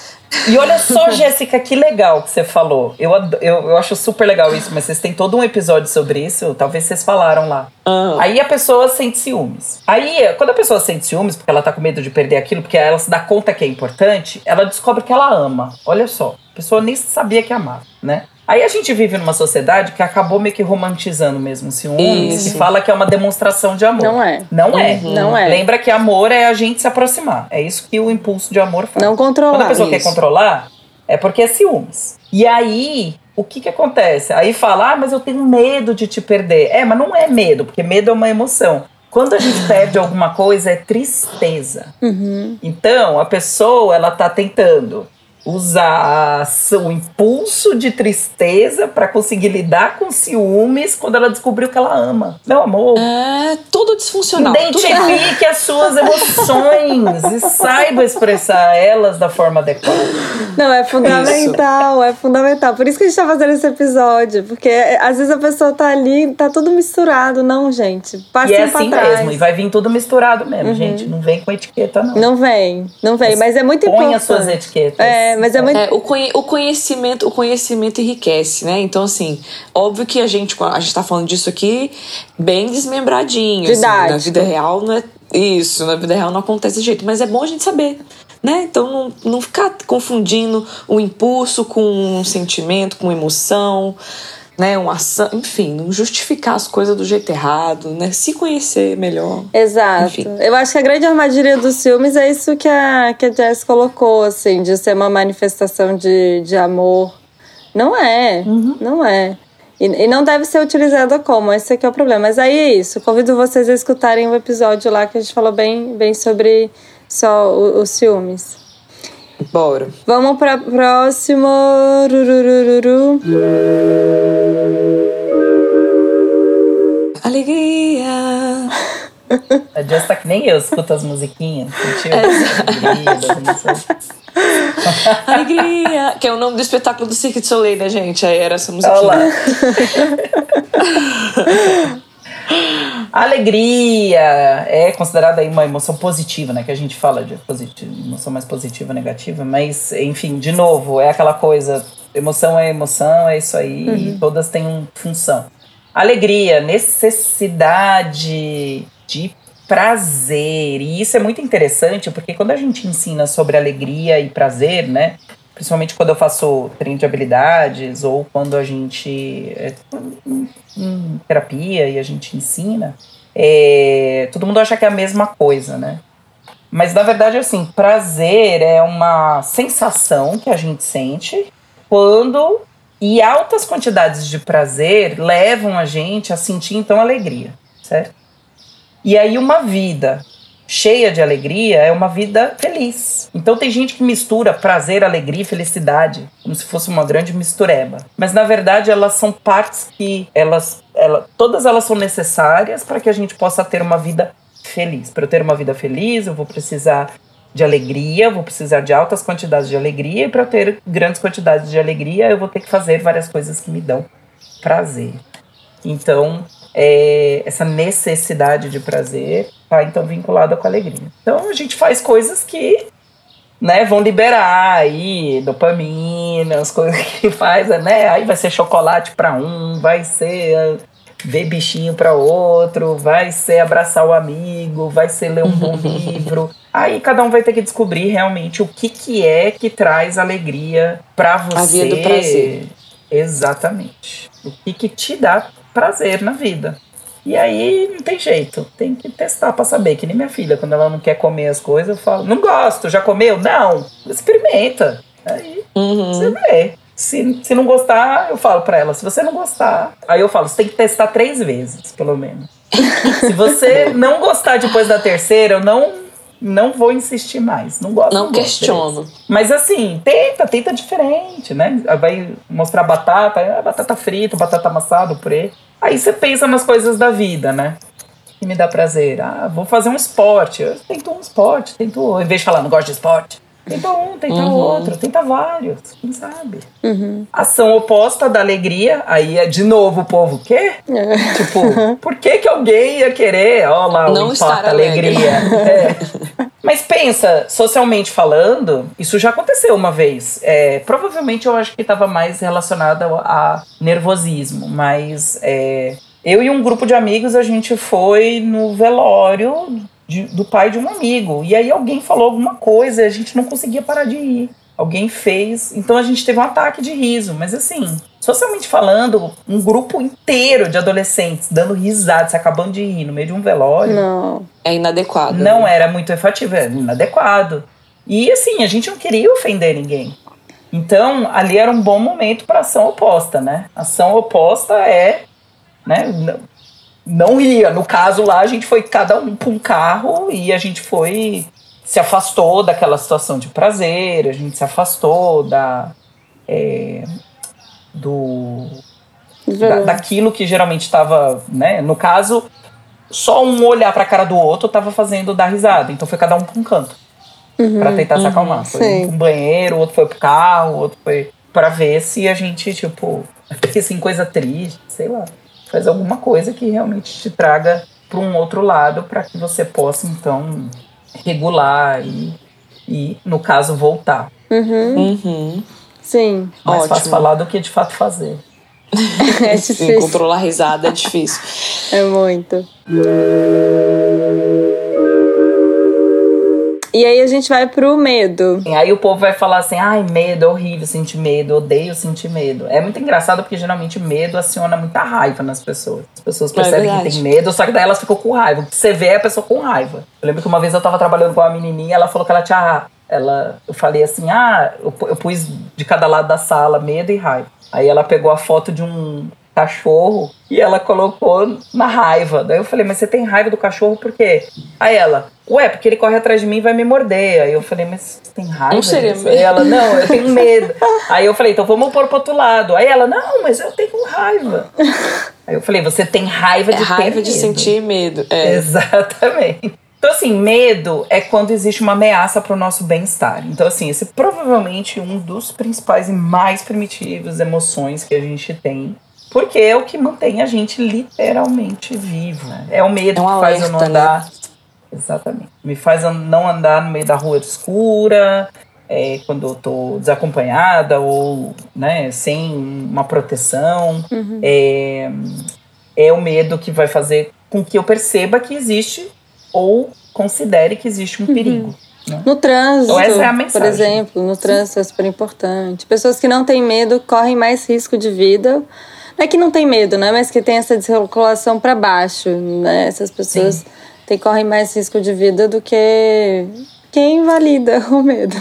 E olha só, Jéssica, que legal que você falou. Eu, eu, eu acho super legal isso, mas vocês têm todo um episódio sobre isso, talvez vocês falaram lá. Ah. Aí a pessoa sente ciúmes. Aí, quando a pessoa sente ciúmes, porque ela tá com medo de perder aquilo, porque ela se dá conta que é importante, ela descobre que ela ama. Olha só, a pessoa nem sabia que amava, né? Aí a gente vive numa sociedade que acabou meio que romantizando mesmo o ciúmes Isso. e fala que é uma demonstração de amor. Não é. Não é. Não é. Lembra que amor é a gente se aproximar. É isso que o impulso de amor faz. Não controlar. Quando a pessoa quer Isso. controlar, é porque é ciúmes. E aí, o que que acontece? Aí fala, ah, mas eu tenho medo de te perder. É, mas não é medo, porque medo é uma emoção. Quando a gente perde alguma coisa, é tristeza. Uhum. Então, a pessoa, ela tá tentando usar o impulso de tristeza para conseguir lidar com ciúmes quando ela descobriu que ela ama. Meu amor, É todo disfuncional. Tudo errado. Identifique as suas emoções e saiba expressar elas da forma adequada. Não, é fundamental, é fundamental. Por isso que a gente tá fazendo esse episódio. Porque é, às vezes a pessoa tá ali, tá tudo misturado. Não, gente. Passe E é pra assim trás. mesmo, e vai vir tudo misturado mesmo, gente. Não vem com etiqueta, não. Não vem, não vem. Mas é muito Põe importante. as suas etiquetas. É, mas é muito. É, o, conhe- o conhecimento o conhecimento enriquece, né? Então, assim, óbvio que a gente, a gente tá falando disso aqui bem desmembradinho. assim, na vida real não é isso, na vida real não acontece desse jeito, mas é bom a gente saber. Né? Então não, não ficar confundindo o impulso com um sentimento, com emoção, né? Uma ação, enfim, não justificar as coisas do jeito errado, né? Se conhecer melhor. Exato. Enfim. Eu acho que a grande armadilha dos ciúmes é isso que a, que a Jess colocou, assim, de ser uma manifestação de, de amor. Não é, não é. E, e não deve ser utilizada como, esse aqui é o problema. Mas aí é isso, convido vocês a escutarem o episódio lá que a gente falou bem, bem sobre só os ciúmes. Bora. Vamos para próximo. Rururururu. Alegria! A tá que nem eu, escuta as musiquinhas. Sentiu? Alegria das emoções. Alegria! Que é o nome do espetáculo do Cirque du Soleil, né, gente? Aí era essa musiquinha. Olha lá. Alegria é considerada aí uma emoção positiva, né? Que a gente fala de positiva, emoção mais positiva, negativa, mas enfim, de novo, é aquela coisa, emoção é emoção, é isso aí, e todas têm função. alegria, necessidade de prazer. E isso é muito interessante, porque quando a gente ensina sobre alegria e prazer, né? Principalmente quando eu faço treino de habilidades ou quando a gente é, em, terapia e a gente ensina, é, todo mundo acha que é a mesma coisa, né? Mas na verdade, assim, prazer é uma sensação que a gente sente quando e altas quantidades de prazer levam a gente a sentir então alegria, certo? E aí uma vida cheia de alegria é uma vida feliz. Então tem gente que mistura prazer, alegria e felicidade como se fosse uma grande mistureba. Mas na verdade elas são partes que elas, ela, todas elas são necessárias para que a gente possa ter uma vida feliz. Para eu ter uma vida feliz, eu vou precisar de alegria, vou precisar de altas quantidades de alegria, e para ter grandes quantidades de alegria, eu vou ter que fazer várias coisas que me dão prazer. Então, é, essa necessidade de prazer está então vinculada com a alegria. Então, a gente faz coisas que né, vão liberar aí dopamina, as coisas que faz, né? Aí vai ser chocolate para um, vai ser ver bichinho para outro, vai ser abraçar o amigo, vai ser ler um bom livro. Aí cada um vai ter que descobrir realmente o que, que é que traz alegria para você. A via do prazer. Exatamente. O que, que te dá prazer na vida. E aí não tem jeito, tem que testar para saber. Que nem minha filha, quando ela não quer comer as coisas, eu falo: Não gosto, já comeu? Não, experimenta. Aí uhum. você vê. Se, se não gostar, eu falo para ela, se você não gostar, aí eu falo, você tem que testar três vezes, pelo menos. se você não gostar depois da terceira, eu não não vou insistir mais. Não gosto. Não, não questiono. Mas assim, tenta, tenta diferente, né? Vai mostrar batata, é batata frita, batata amassada, purê. Aí você pensa nas coisas da vida, né? Que me dá prazer. Ah, vou fazer um esporte. Eu tento um esporte, tento. Em vez de falar, não gosto de esporte, Tenta um, tenta uhum. outro, tenta vários, quem sabe? Uhum. Ação oposta da alegria, aí é de novo o povo quê? É. Tipo, por que que alguém ia querer, ó lá, Não o importa alegria. é. Mas pensa, socialmente falando, isso já aconteceu uma vez. É, provavelmente eu acho que estava mais relacionado a nervosismo, mas é, eu e um grupo de amigos a gente foi no velório de, do pai de um amigo. E aí alguém falou alguma coisa, a gente não conseguia parar de rir. Alguém fez. Então a gente teve um ataque de riso. Mas assim, socialmente falando, um grupo inteiro de adolescentes dando risada, se acabando de rir no meio de um velório. Não. É inadequado. Não né? era muito efetivo, era inadequado. E assim, a gente não queria ofender ninguém. Então, ali era um bom momento para ação oposta, né? Ação oposta é, né, não ia. No caso lá, a gente foi cada um para um carro e a gente foi. Se afastou daquela situação de prazer, a gente se afastou da. É, do. Da, daquilo que geralmente estava, né? No caso, só um olhar para a cara do outro estava fazendo dar risada. Então foi cada um para um canto. Uhum, para tentar uhum, se acalmar. Foi sim. um banheiro, o outro foi pro carro, o outro foi para ver se a gente, tipo, assim, coisa triste, sei lá faz alguma coisa que realmente te traga para um outro lado para que você possa então regular e, e no caso voltar. Uhum. Uhum. Sim. Mais Ótimo. fácil falar do que de fato fazer. é difícil. Sim, controlar a risada é difícil. é muito. E aí a gente vai pro medo. Aí o povo vai falar assim: ai, medo, é horrível sentir medo, odeio sentir medo. É muito engraçado porque geralmente medo aciona muita raiva nas pessoas. As pessoas é percebem é que tem medo, só que daí elas ficam com raiva. Você vê a pessoa com raiva. Eu lembro que uma vez eu tava trabalhando com uma menininha, ela falou que ela tinha. Ela, eu falei assim: ah, eu, eu pus de cada lado da sala medo e raiva. Aí ela pegou a foto de um cachorro e ela colocou na raiva. Daí eu falei, mas você tem raiva do cachorro por quê? Aí ela, ué, porque ele corre atrás de mim e vai me morder. Aí eu falei, mas você tem raiva? Não seria mesmo. Aí ela, não, eu tenho medo. Aí eu falei, então vamos pôr pro outro lado. Aí ela, não, mas eu tenho raiva. Aí eu falei, você tem raiva de é raiva ter de medo. sentir medo. É. Exatamente. Então, assim, medo é quando existe uma ameaça para o nosso bem-estar. Então, assim, esse é provavelmente um dos principais e mais primitivos emoções que a gente tem porque é o que mantém a gente literalmente vivo. É o medo é um que faz eu não andar. Né? Exatamente. Me faz não andar no meio da rua escura, é, quando eu tô desacompanhada ou né, sem uma proteção. Uhum. É, é o medo que vai fazer com que eu perceba que existe ou considere que existe um Uhum. perigo. né? No trânsito, Então, essa é a por exemplo, no trânsito é super importante. Pessoas que não têm medo correm mais risco de vida. Não é que não tem medo, né? Mas que tem essa desregulação para baixo, né? Essas pessoas têm, correm mais risco de vida do que quem invalida o medo.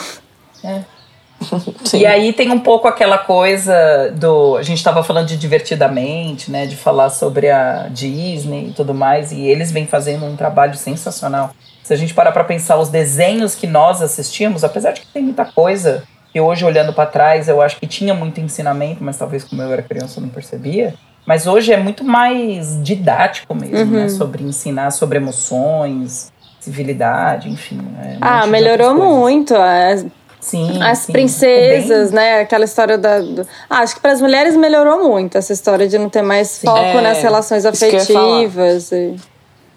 Sim. E aí tem um pouco aquela coisa do. A gente estava falando de divertidamente, né? De falar sobre a Disney e tudo mais, e eles vêm fazendo um trabalho sensacional. Se a gente parar para pensar os desenhos que nós assistimos, apesar de que tem muita coisa, que hoje olhando para trás eu acho que tinha muito ensinamento, mas talvez como eu era criança eu não percebia. Mas hoje é muito mais didático mesmo, né? Sobre ensinar sobre emoções, civilidade, enfim. é, um Ah, melhorou muito. As, Sim, as sim. princesas, É bem- né? Aquela história da. do- Ah, acho que para as mulheres melhorou muito essa história de não ter mais foco É, nas relações afetivas. e-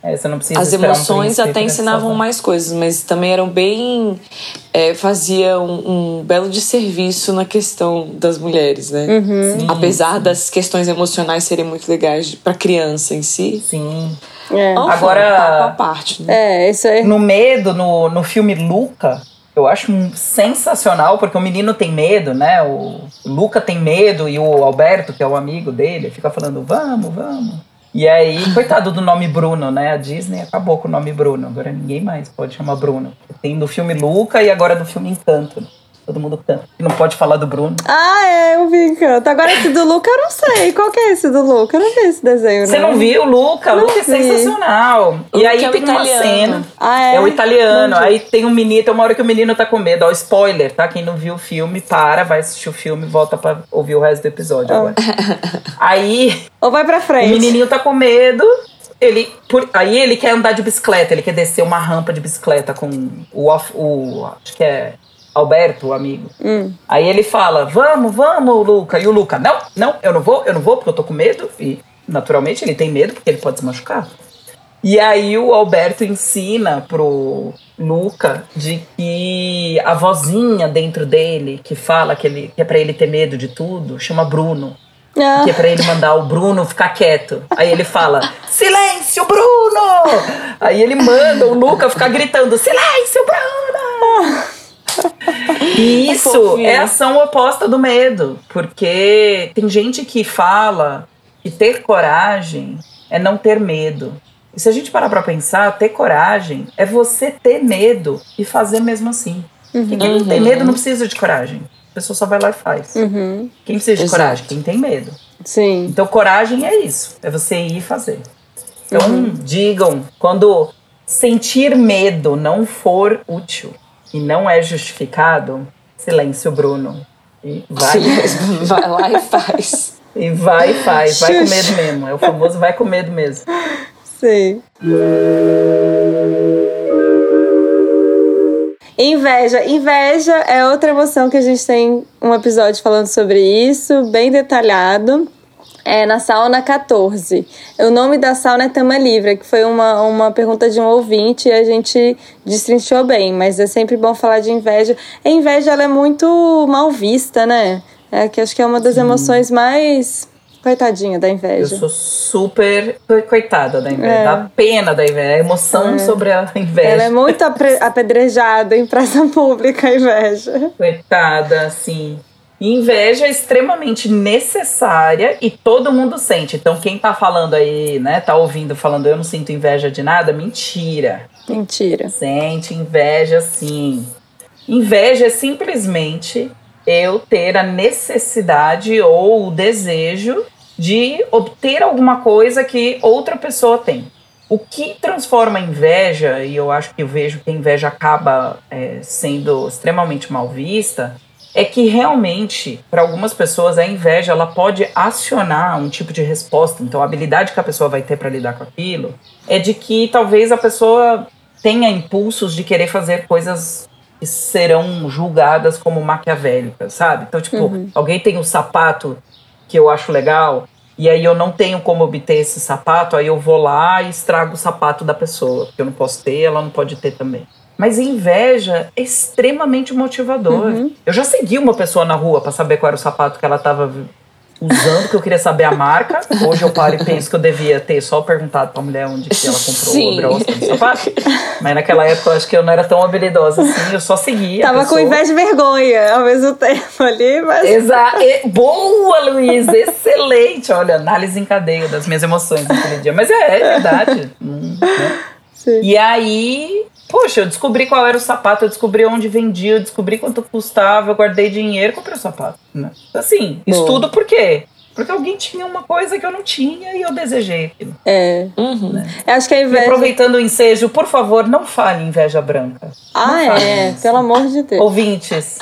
É, você não precisa As um emoções príncipe até ensinavam mais coisas, mas também eram bem. É, fazia um, um belo desserviço na questão das mulheres, né? Sim, Apesar das questões emocionais serem muito legais para criança em si. Sim. É. Agora- um papo à parte, né? É, isso aí. No medo, no, no filme Luca, eu acho um- sensacional, porque o menino tem medo, né? O Luca tem medo e o Alberto, que é o amigo dele, fica falando, vamos, vamos. E aí, coitado do nome Bruno, né? A Disney acabou com o nome Bruno. Agora ninguém mais pode chamar Bruno. Tem no filme Luca e agora no filme Encanto. Todo mundo canta. E não pode falar do Bruno. Ah, é, eu vi encanto. Agora esse do Luca eu não sei. Qual que é esse do Luca? Eu não vi esse desenho, Você não viu, Luca? Não Luca é vi. sensacional. O e aí é o tem uma italiano. cena. Ah, é? É o italiano. Aí tem um menino, tem uma hora que o menino tá com medo. Ó, spoiler, tá? Quem não viu o filme, para, vai assistir o filme e volta pra ouvir o resto do episódio Ah. agora. Aí Ou vai pra o frente? menininho tá com medo. Ele, por, aí ele quer andar de bicicleta, ele quer descer uma rampa de bicicleta com o, off- o acho que é Alberto, o amigo. Hum. Aí ele fala: Vamos, vamos, Luca. E o Luca: Não, não, eu não vou, eu não vou porque eu tô com medo. E naturalmente ele tem medo porque ele pode se machucar. E aí o Alberto ensina pro Luca de que a vozinha dentro dele que fala que, ele, que é pra ele ter medo de tudo chama Bruno. Ah, Que é pra ele mandar o Bruno ficar quieto. Aí ele fala: Silêncio, Bruno! Aí ele manda o Luca ficar gritando: Silêncio, Bruno! E isso é a ação oposta do medo. Porque tem gente que fala que ter coragem é não ter medo. E se a gente parar pra pensar, ter coragem é você ter medo e fazer mesmo assim. Porque quem não tem Uhum. medo não precisa de coragem. A pessoa só vai lá e faz. uhum. Quem precisa de Exato. coragem? Quem tem medo. Sim. Então, coragem é isso. É você ir e fazer. Então, digam, quando sentir medo não for útil e não é justificado, silêncio, Bruno. E vai, Vai lá e faz. e vai e faz. Vai com medo mesmo. É o famoso vai com medo mesmo. Sim. Inveja. Inveja é outra emoção que a gente tem um episódio falando sobre isso, bem detalhado. É na sauna 14. O nome da sauna é Tama Livre, que foi uma, uma pergunta de um ouvinte e a gente destrinchou bem, mas é sempre bom falar de inveja. A inveja ela é muito mal vista, né? É que acho que é uma das emoções mais. Coitadinha da Eu inveja. sou super coitada da inveja. É. Dá pena da inveja. A emoção sobre a inveja. Ela é muito apedrejada em praça pública, a inveja. Coitada, assim. Inveja é extremamente necessária e todo mundo sente. Então, quem tá falando aí, né, tá ouvindo falando eu não sinto inveja de nada, mentira. Mentira. Sente inveja sim. Inveja é simplesmente eu ter a necessidade ou o desejo de obter alguma coisa que outra pessoa tem. O que transforma a inveja, e eu acho que eu vejo que a inveja acaba é, sendo extremamente mal vista, é que realmente, para algumas pessoas, a inveja ela pode acionar um tipo de resposta. Então, a habilidade que a pessoa vai ter para lidar com aquilo é de que talvez a pessoa tenha impulsos de querer fazer coisas que serão julgadas como maquiavélicas, sabe? Então, tipo, alguém tem um sapato que eu acho legal e aí eu não tenho como obter esse sapato, aí eu vou lá e estrago o sapato da pessoa, porque eu não posso ter, ela não pode ter também. Mas inveja é extremamente motivador. Eu já segui uma pessoa na rua para saber qual era o sapato que ela tava usando, que eu queria saber a marca. Hoje eu paro e penso que eu devia ter só perguntado pra mulher onde que ela comprou Sim. o grossa do sapato. Mas naquela época eu acho que eu não era tão habilidosa assim, eu só seguia. Tava com inveja e vergonha ao mesmo tempo ali, mas. Exa e- Boa, Luiz! Excelente! Olha, análise em cadeia das minhas emoções naquele dia. Mas é, é verdade. Hum, né? Sim. E aí, poxa, eu descobri qual era o sapato, eu descobri onde vendia, eu descobri quanto custava, eu guardei dinheiro e comprei o sapato. Né? Assim, isso Boa. tudo por quê? Porque alguém tinha uma coisa que eu não tinha e eu desejei aquilo. É. Uhum. Eu acho que a E inveja. aproveitando o ensejo, por favor, não fale inveja branca. Ah, é. isso. Pelo amor de Deus. Ouvintes,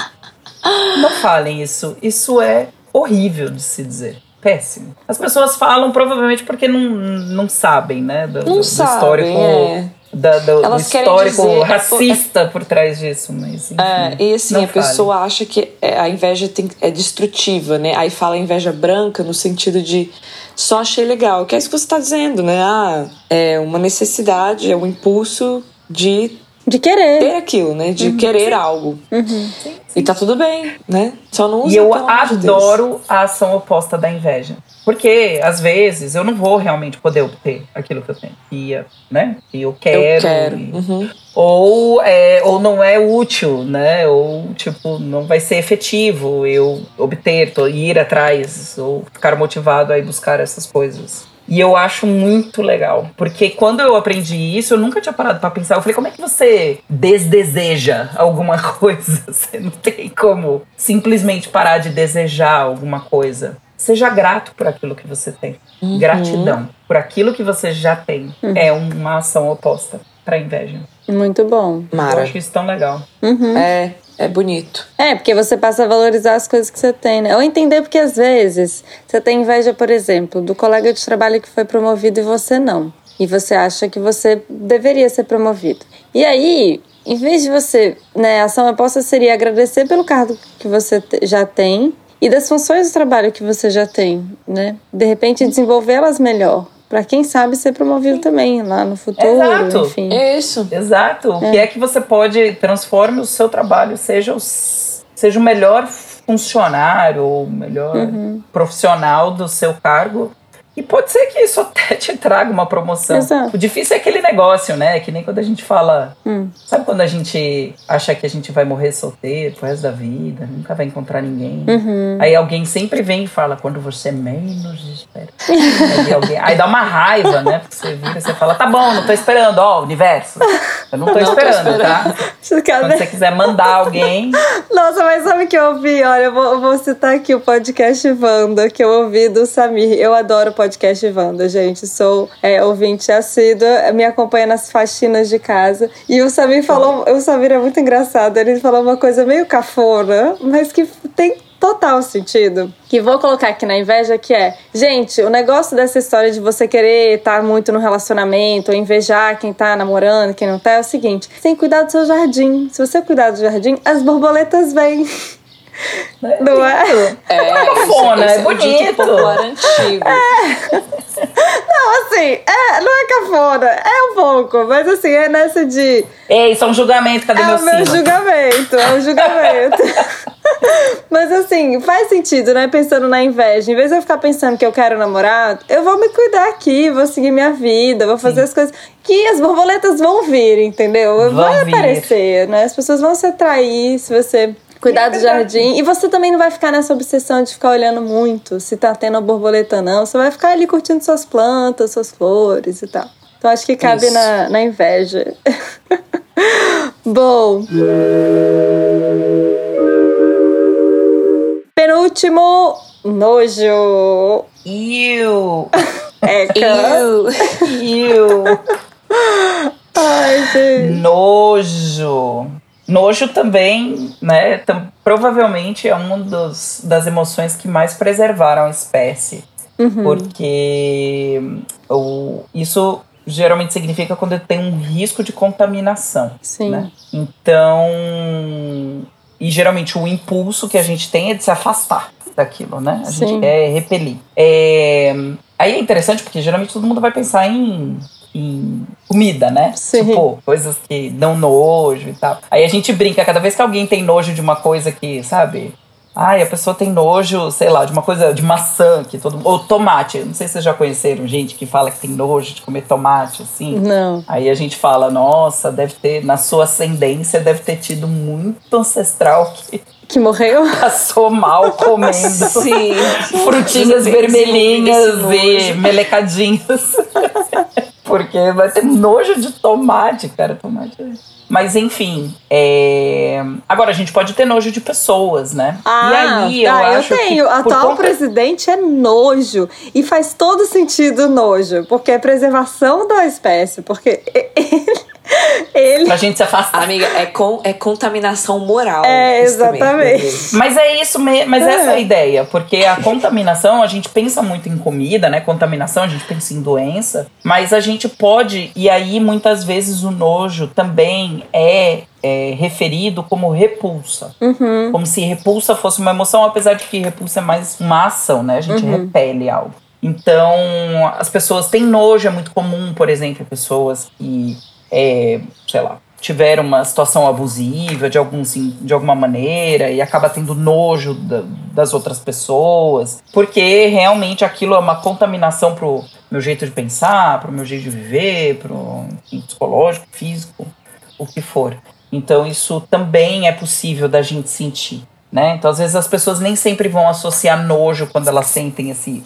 não falem isso. Isso é horrível de se dizer. Péssimo. As pessoas falam provavelmente porque não, não sabem, né? Do, Não do sabem, histórico, é. Da- do, do histórico dizer- racista por trás disso. Mas, enfim, É, e assim, a falem. pessoa acha que é- a inveja tem- é destrutiva, né? Aí fala inveja branca no sentido de só achei legal, que é isso que você está dizendo, né? Ah, é uma necessidade, é um impulso de De querer. ter aquilo, né? De querer algo. Uhum. E tá tudo bem, né? Só não usa E eu adoro a ação oposta da inveja. Porque, às vezes, eu não vou realmente poder obter aquilo que eu tenho. Que, né? que eu quero. Eu quero. e- Uhum. ou, é, ou não é útil, né? Ou, tipo, não vai ser efetivo eu obter, ir atrás, ou ficar motivado a ir buscar essas coisas. E eu acho muito legal, porque quando eu aprendi isso, eu nunca tinha parado pra pensar. Eu falei, como é que você desdeseja alguma coisa? Você não tem como simplesmente parar de desejar alguma coisa. Seja grato por aquilo que você tem. Uhum. Gratidão por aquilo que você já tem é uma ação oposta pra inveja. Muito bom. Eu Mara. acho isso tão legal. Uhum. É, é bonito. É, porque você passa a valorizar as coisas que você tem, né? Ou entender porque às vezes você tem inveja, por exemplo, do colega de trabalho que foi promovido e você não. E você acha que você deveria ser promovido. E aí, em vez de você, né, a ação oposta seria agradecer pelo cargo que você já tem e das funções do trabalho que você já tem, né? De repente desenvolvê-las melhor. Pra quem sabe ser promovido também lá no futuro, Exato. enfim. É isso. Exato. O que é que você pode transforme o seu trabalho, seja o, seja o melhor funcionário, ou o melhor Uhum. profissional do seu cargo. E pode ser que isso até te traga uma promoção. Exato. O difícil é aquele negócio, né? Que nem quando a gente fala. Hum. Sabe quando a gente acha que a gente vai morrer solteiro pro resto da vida, nunca vai encontrar ninguém? Uhum. Aí alguém sempre vem e fala, quando você menos espera. aí, alguém- aí dá uma raiva, né? Porque você vira e você fala, tá bom, não tô esperando, ó, universo. Eu não tô Não tô esperando, esperando. tá? Quando você quiser mandar alguém. Nossa, mas sabe o que eu ouvi? Olha, eu vou, eu vou citar aqui o podcast Wanda, que eu ouvi do Samir. Eu adoro o podcast Wanda, gente. Sou é, ouvinte assídua, me acompanha nas faxinas de casa. E o Samir falou, o Samir é muito engraçado, ele falou uma coisa meio cafona, mas que tem total sentido. Que vou colocar aqui na inveja, que é, gente, o negócio dessa história de você querer estar muito no relacionamento, ou invejar quem tá namorando, quem não tá, é o seguinte: você tem que cuidar do seu jardim. Se você cuidar do jardim, as borboletas vêm. Não é? É, cafona, esse é um bonito. popular antigo. Não, assim, é, não é cafona, é um pouco, mas assim, é nessa de. Ei, isso é um julgamento, cadê É meu o meu sino? julgamento, é o julgamento. Mas assim, faz sentido, né? Pensando na inveja. Em vez de eu ficar pensando que eu quero namorado, eu vou me cuidar aqui, vou seguir minha vida, vou fazer as coisas. Que as borboletas vão vir, entendeu? Vão Vai vir. aparecer, né? As pessoas vão se atrair se você cuidar do jardim. E você também não vai ficar nessa obsessão de ficar olhando muito se tá tendo a borboleta, não. Você vai ficar ali curtindo suas plantas, suas flores e tal. Então acho que cabe Isso. na, na inveja. Bom. Penúltimo, nojo. Iu, Eca. Eu, iu. Ai, gente. Nojo. Nojo também, né? tam- provavelmente é uma dos, das emoções que mais preservaram a espécie. Uhum. Porque o, isso geralmente significa quando tem um risco de contaminação. Sim. né? Então, e geralmente o impulso que a gente tem é de se afastar daquilo, né? A Sim. gente quer repelir. É, aí é interessante porque geralmente todo mundo vai pensar em, em comida, né? Sim. Tipo, coisas que dão nojo e tal. Aí a gente brinca, cada vez que alguém tem nojo de uma coisa que, sabe? Ai, a pessoa tem nojo, sei lá, de uma coisa de maçã, que todo Ou tomate. Não sei se vocês já conheceram gente que fala que tem nojo de comer tomate, assim. Não. Aí a gente fala, nossa, deve ter, na sua ascendência, deve ter tido muito ancestral que Que morreu? passou mal comendo Sim. frutinhas vermelhinhas e melecadinhas. Porque vai ter nojo de tomate, cara. Tomate. Mas enfim, é... agora a gente pode ter nojo de pessoas, né? Ah, e aí eu tá, acho tenho. que O atual conta- presidente é nojo. E faz todo sentido nojo. Porque é preservação da espécie. Porque ele. Ele pra gente se afastar. Amiga, é, com, é contaminação moral. É, isso também, exatamente. Deus. Mas é isso mesmo, mas É. essa é a ideia, porque a contaminação, a gente pensa muito em comida, né? Contaminação, a gente pensa em doença, mas a gente pode, e aí muitas vezes o nojo também é, é referido como repulsa. Uhum. Como se repulsa fosse uma emoção, apesar de que repulsa é mais uma ação, né? A gente Uhum. repele algo. Então, as pessoas têm nojo, é muito comum, por exemplo, pessoas que, é, sei lá, tiveram uma situação abusiva de, algum, de alguma maneira e acaba tendo nojo da- das outras pessoas, porque realmente aquilo é uma contaminação pro meu jeito de pensar, pro meu jeito de viver, pro enfim, psicológico, físico, o que for. Então isso também é possível da gente sentir, né? Então às vezes as pessoas nem sempre vão associar nojo quando elas sentem esse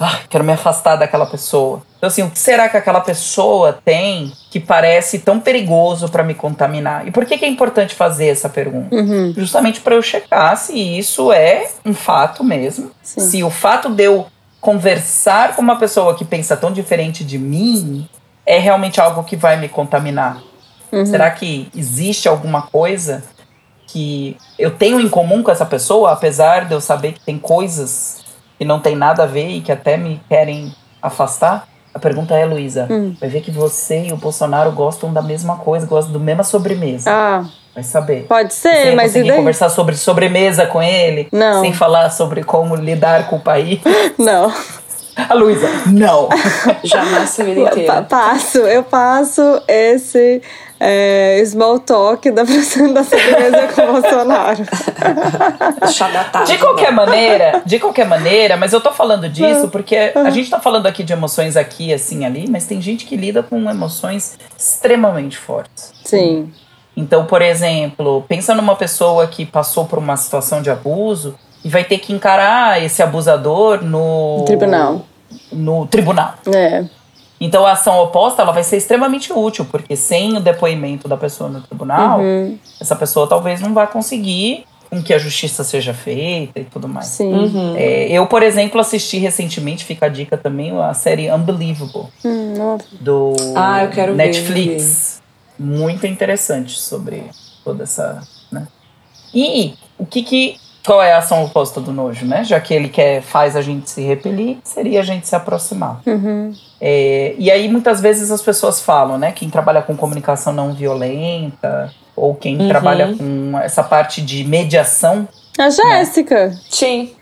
ah, quero me afastar daquela pessoa. Então, assim, o que será que aquela pessoa tem que parece tão perigoso para me contaminar? E por que, que é importante fazer essa pergunta? Uhum. Justamente para eu checar se isso é um fato mesmo. Sim. Se o fato de eu conversar com uma pessoa que pensa tão diferente de mim é realmente algo que vai me contaminar. Uhum. Será que existe alguma coisa que eu tenho em comum com essa pessoa, apesar de eu saber que tem coisas que não tem nada a ver e que até me querem afastar? A pergunta é, Luísa, Hum. vai ver que você e o Bolsonaro gostam da mesma coisa, gostam da mesma sobremesa. Ah, Vai saber. pode ser, mas e conseguir daí? conversar sobre sobremesa com ele? Não. Sem falar sobre como lidar com o país? Não. A Luísa, não. Jamais a vida inteira. passo, eu passo esse é, small talk da, da sobremesa com o Bolsonaro. De qualquer não. maneira, de qualquer maneira, mas eu tô falando disso porque a gente tá falando aqui de emoções aqui, assim, ali, mas tem gente que lida com emoções extremamente fortes. Sim. Então, por exemplo, pensa numa pessoa que passou por uma situação de abuso e vai ter que encarar esse abusador no Tribunal. No tribunal. É. Então a ação oposta ela vai ser extremamente útil, porque sem o depoimento da pessoa no tribunal, Uhum. essa pessoa talvez não vá conseguir com que a justiça seja feita e tudo mais. Sim. Uhum. É, eu, por exemplo, assisti recentemente, fica a dica também, a série Unbelievable, Hum, do Ah, eu quero ver, Netflix. Muito interessante sobre toda essa. Né? E o que que. Qual é a ação oposta do nojo, né? Já que ele quer, faz a gente se repelir, seria a gente se aproximar. Uhum. É, e aí, muitas vezes, as pessoas falam, né? Quem trabalha com comunicação não violenta, ou quem Uhum. trabalha com essa parte de mediação. A Jéssica. Sim.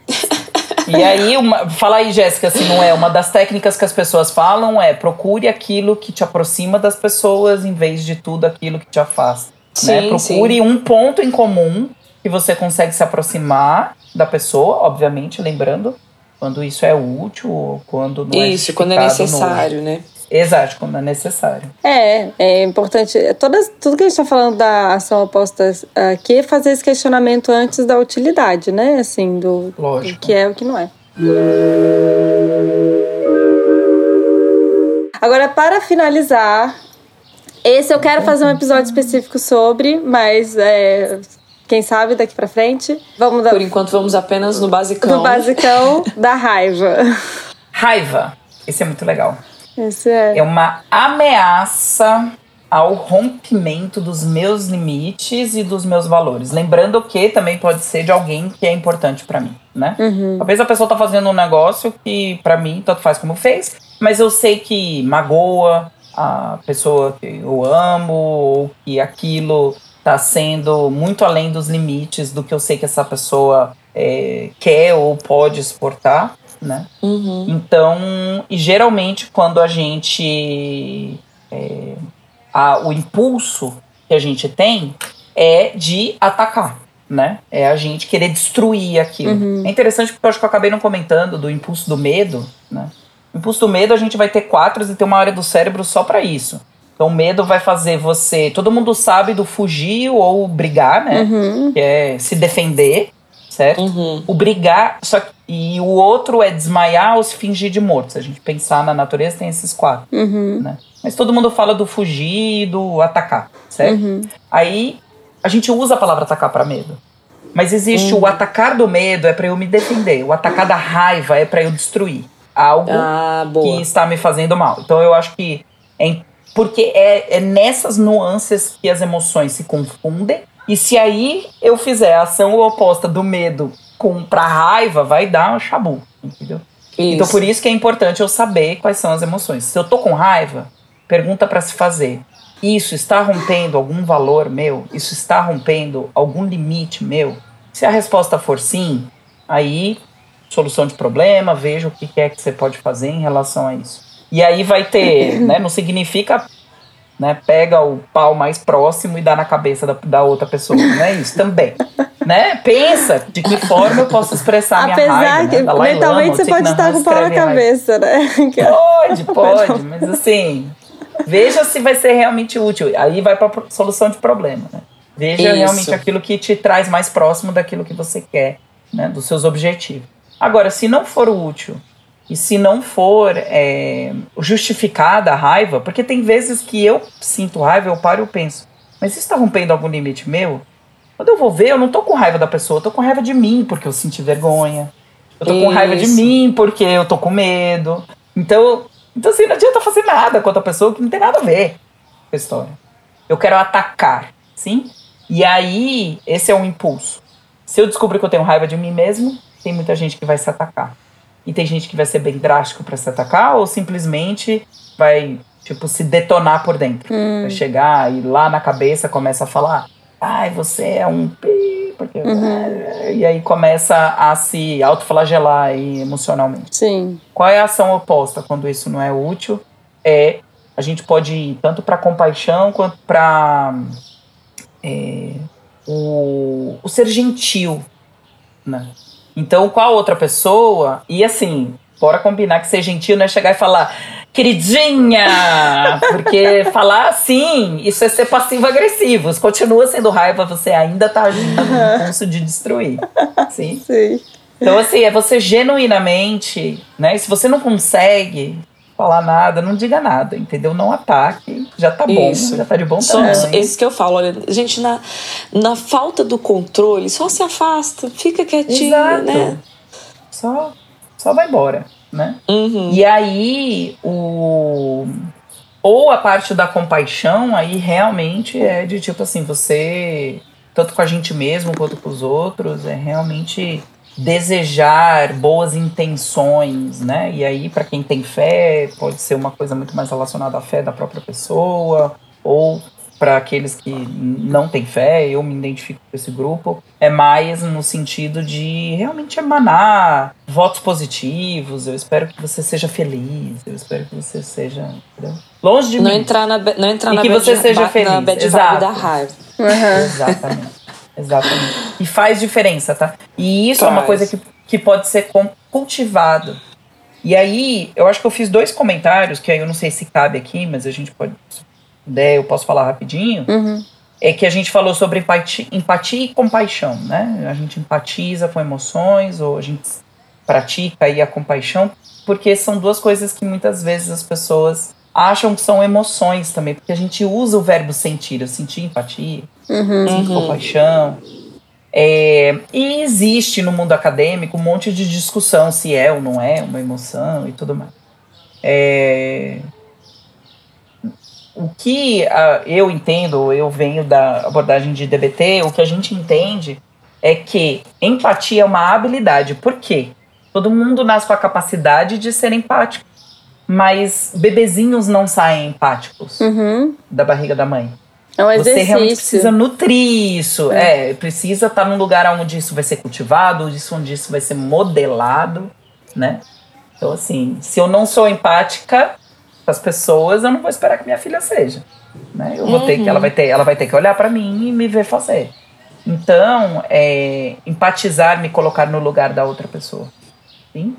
E aí, uma, fala aí, Jéssica, se não é. Uma das técnicas que as pessoas falam é procure aquilo que te aproxima das pessoas em vez de tudo aquilo que te afasta. né? Sim, Procure um ponto em comum que você consegue se aproximar da pessoa, obviamente, lembrando quando isso é útil ou quando não é Isso, quando é justificado no- necessário, né? Exato, quando é necessário. É, é importante. Todas, tudo que a gente está falando da ação oposta aqui é fazer esse questionamento antes da utilidade, né? Assim, do, do Lógico. que é o que não é. Agora, para finalizar, esse eu quero fazer um episódio específico sobre, mas é, quem sabe daqui pra frente. Vamos dar Por enquanto, vamos apenas no basicão. do basicão da raiva. Raiva. Esse é muito legal. Esse é. É uma ameaça ao rompimento dos meus limites e dos meus valores. Lembrando que também pode ser de alguém que é importante pra mim, né? Uhum. Talvez a pessoa tá fazendo um negócio que pra mim tanto faz como fez, mas eu sei que magoa a pessoa que eu amo ou que aquilo tá sendo muito além dos limites do que eu sei que essa pessoa é, quer ou pode suportar, né? Uhum. Então, e geralmente quando a gente. é, a- o impulso que a gente tem é de atacar. né? É a gente querer destruir aquilo. Uhum. É interessante porque eu acho que eu acabei não comentando do impulso do medo, né? O impulso do medo a gente vai ter quatro e tem uma área do cérebro só para isso. Então o medo vai fazer você. Todo mundo sabe do fugir ou brigar, né? Uhum. Que é se defender, certo? Uhum. O brigar, só que, e o outro é desmaiar ou se fingir de morto. Se a gente pensar na natureza, tem esses quatro. Uhum. Né? Mas todo mundo fala do fugir e do atacar, certo? Uhum. Aí a gente usa a palavra atacar para medo. Mas existe o atacar do medo é para eu me defender, o atacar da raiva é para eu destruir algo Ah, que está me fazendo mal. Então eu acho que é porque é, é nessas nuances que as emoções se confundem. E se aí eu fizer a ação oposta do medo com pra raiva, vai dar um chabu, entendeu? Então Isso. por isso que é importante eu saber quais são as emoções. Se eu tô com raiva, pergunta para se fazer. Isso está rompendo algum valor meu? Isso está rompendo algum limite meu? Se a resposta for sim, aí solução de problema, veja o que é que você pode fazer em relação a isso. E aí vai ter, né? Não significa, né? Pega o pau mais próximo e dá na cabeça da, da outra pessoa, não é isso também, né? Pensa de que forma eu posso expressar a minha Apesar raiva, que né? Dalai Lama, mentalmente você pode estar com o pau na cabeça, né? Pode, pode, mas assim, veja se vai ser realmente útil. Aí vai para solução de problema, né? Veja Isso. realmente aquilo que te traz mais próximo daquilo que você quer, né? Dos seus objetivos. Agora, se não for útil e se não for é, justificada a raiva, porque tem vezes que eu sinto raiva, eu paro e eu penso, mas isso está rompendo algum limite meu? Quando eu vou ver, eu não tô com raiva da pessoa, eu tô com raiva de mim, porque eu senti vergonha. Eu tô com raiva de Isso. mim, porque eu tô com medo. Então, então assim, não adianta fazer nada com outra pessoa que não tem nada a ver com a história. Eu quero atacar, sim? E aí, esse é um impulso. Se eu descobrir que eu tenho raiva de mim mesmo, tem muita gente que vai se atacar. E tem gente que vai ser bem drástico pra se atacar, ou simplesmente vai, tipo, se detonar por dentro. Vai chegar e lá na cabeça começa a falar: ai, você é um pi, porque. E aí começa a se autoflagelar aí emocionalmente. Sim. Qual é a ação oposta quando isso não é útil? É a gente pode ir tanto para compaixão quanto para o, o ser gentil, né? Então, com a outra pessoa, e assim, bora combinar que ser gentil não é chegar e falar, queridinha! Porque falar assim, isso é ser passivo-agressivo. Se continua sendo raiva, você ainda tá agindo no impulso de destruir. Sim. Sim. Então, assim, é você genuinamente, né? E se você não consegue falar nada, não diga nada, entendeu? Não ataque, já tá bom, Isso. já tá de bom Só tamanho. esse que eu falo, olha, gente, na, na falta do controle, só se afasta, fica quietinho, Exato. né? Só, só vai embora, né? Uhum. E aí, o... Ou a parte da compaixão, aí realmente é de tipo assim, você, tanto com a gente mesmo quanto com os outros, é realmente desejar boas intenções, né? E aí, para quem tem fé, pode ser uma coisa muito mais relacionada à fé da própria pessoa, ou para aqueles que não têm fé, eu me identifico com esse grupo, é mais no sentido de realmente emanar votos positivos. Eu espero que você seja feliz, eu espero que você seja entendeu? longe de Não mim. entrar na, não entrar E na que bad, você seja feliz, na bad vibe exato. da raiva. Aham. Exatamente. Exatamente. E faz diferença, tá? E isso é uma Faz. coisa que, que pode ser cultivado. E aí, eu acho que eu fiz dois comentários, que aí eu não sei se cabe aqui, mas a gente pode. Se puder, eu posso falar rapidinho. Uhum. É que a gente falou sobre empati- empatia e compaixão, né? A gente empatiza com emoções, ou a gente pratica aí a compaixão, porque são duas coisas que muitas vezes as pessoas acham que são emoções também, porque a gente usa o verbo sentir, eu senti empatia, Uhum. sinto compaixão. É, e existe no mundo acadêmico um monte de discussão se é ou não é uma emoção e tudo mais. É, o que ah, eu entendo, eu venho da abordagem de DBT, o que a gente entende é que empatia é uma habilidade. Por quê? Todo mundo nasce com a capacidade de ser empático, mas bebezinhos não saem empáticos Uhum. da barriga da mãe. É um Você realmente exercício. precisa nutrir isso. É, precisa estar num lugar onde isso vai ser cultivado, isso onde isso vai ser modelado, né? Então, assim, se eu não sou empática com as pessoas, eu não vou esperar que minha filha seja. Né? Eu vou ter que, ela vai ter, ela vai ter que olhar para mim e me ver fazer. Então, é, empatizar, me colocar no lugar da outra pessoa. Sim?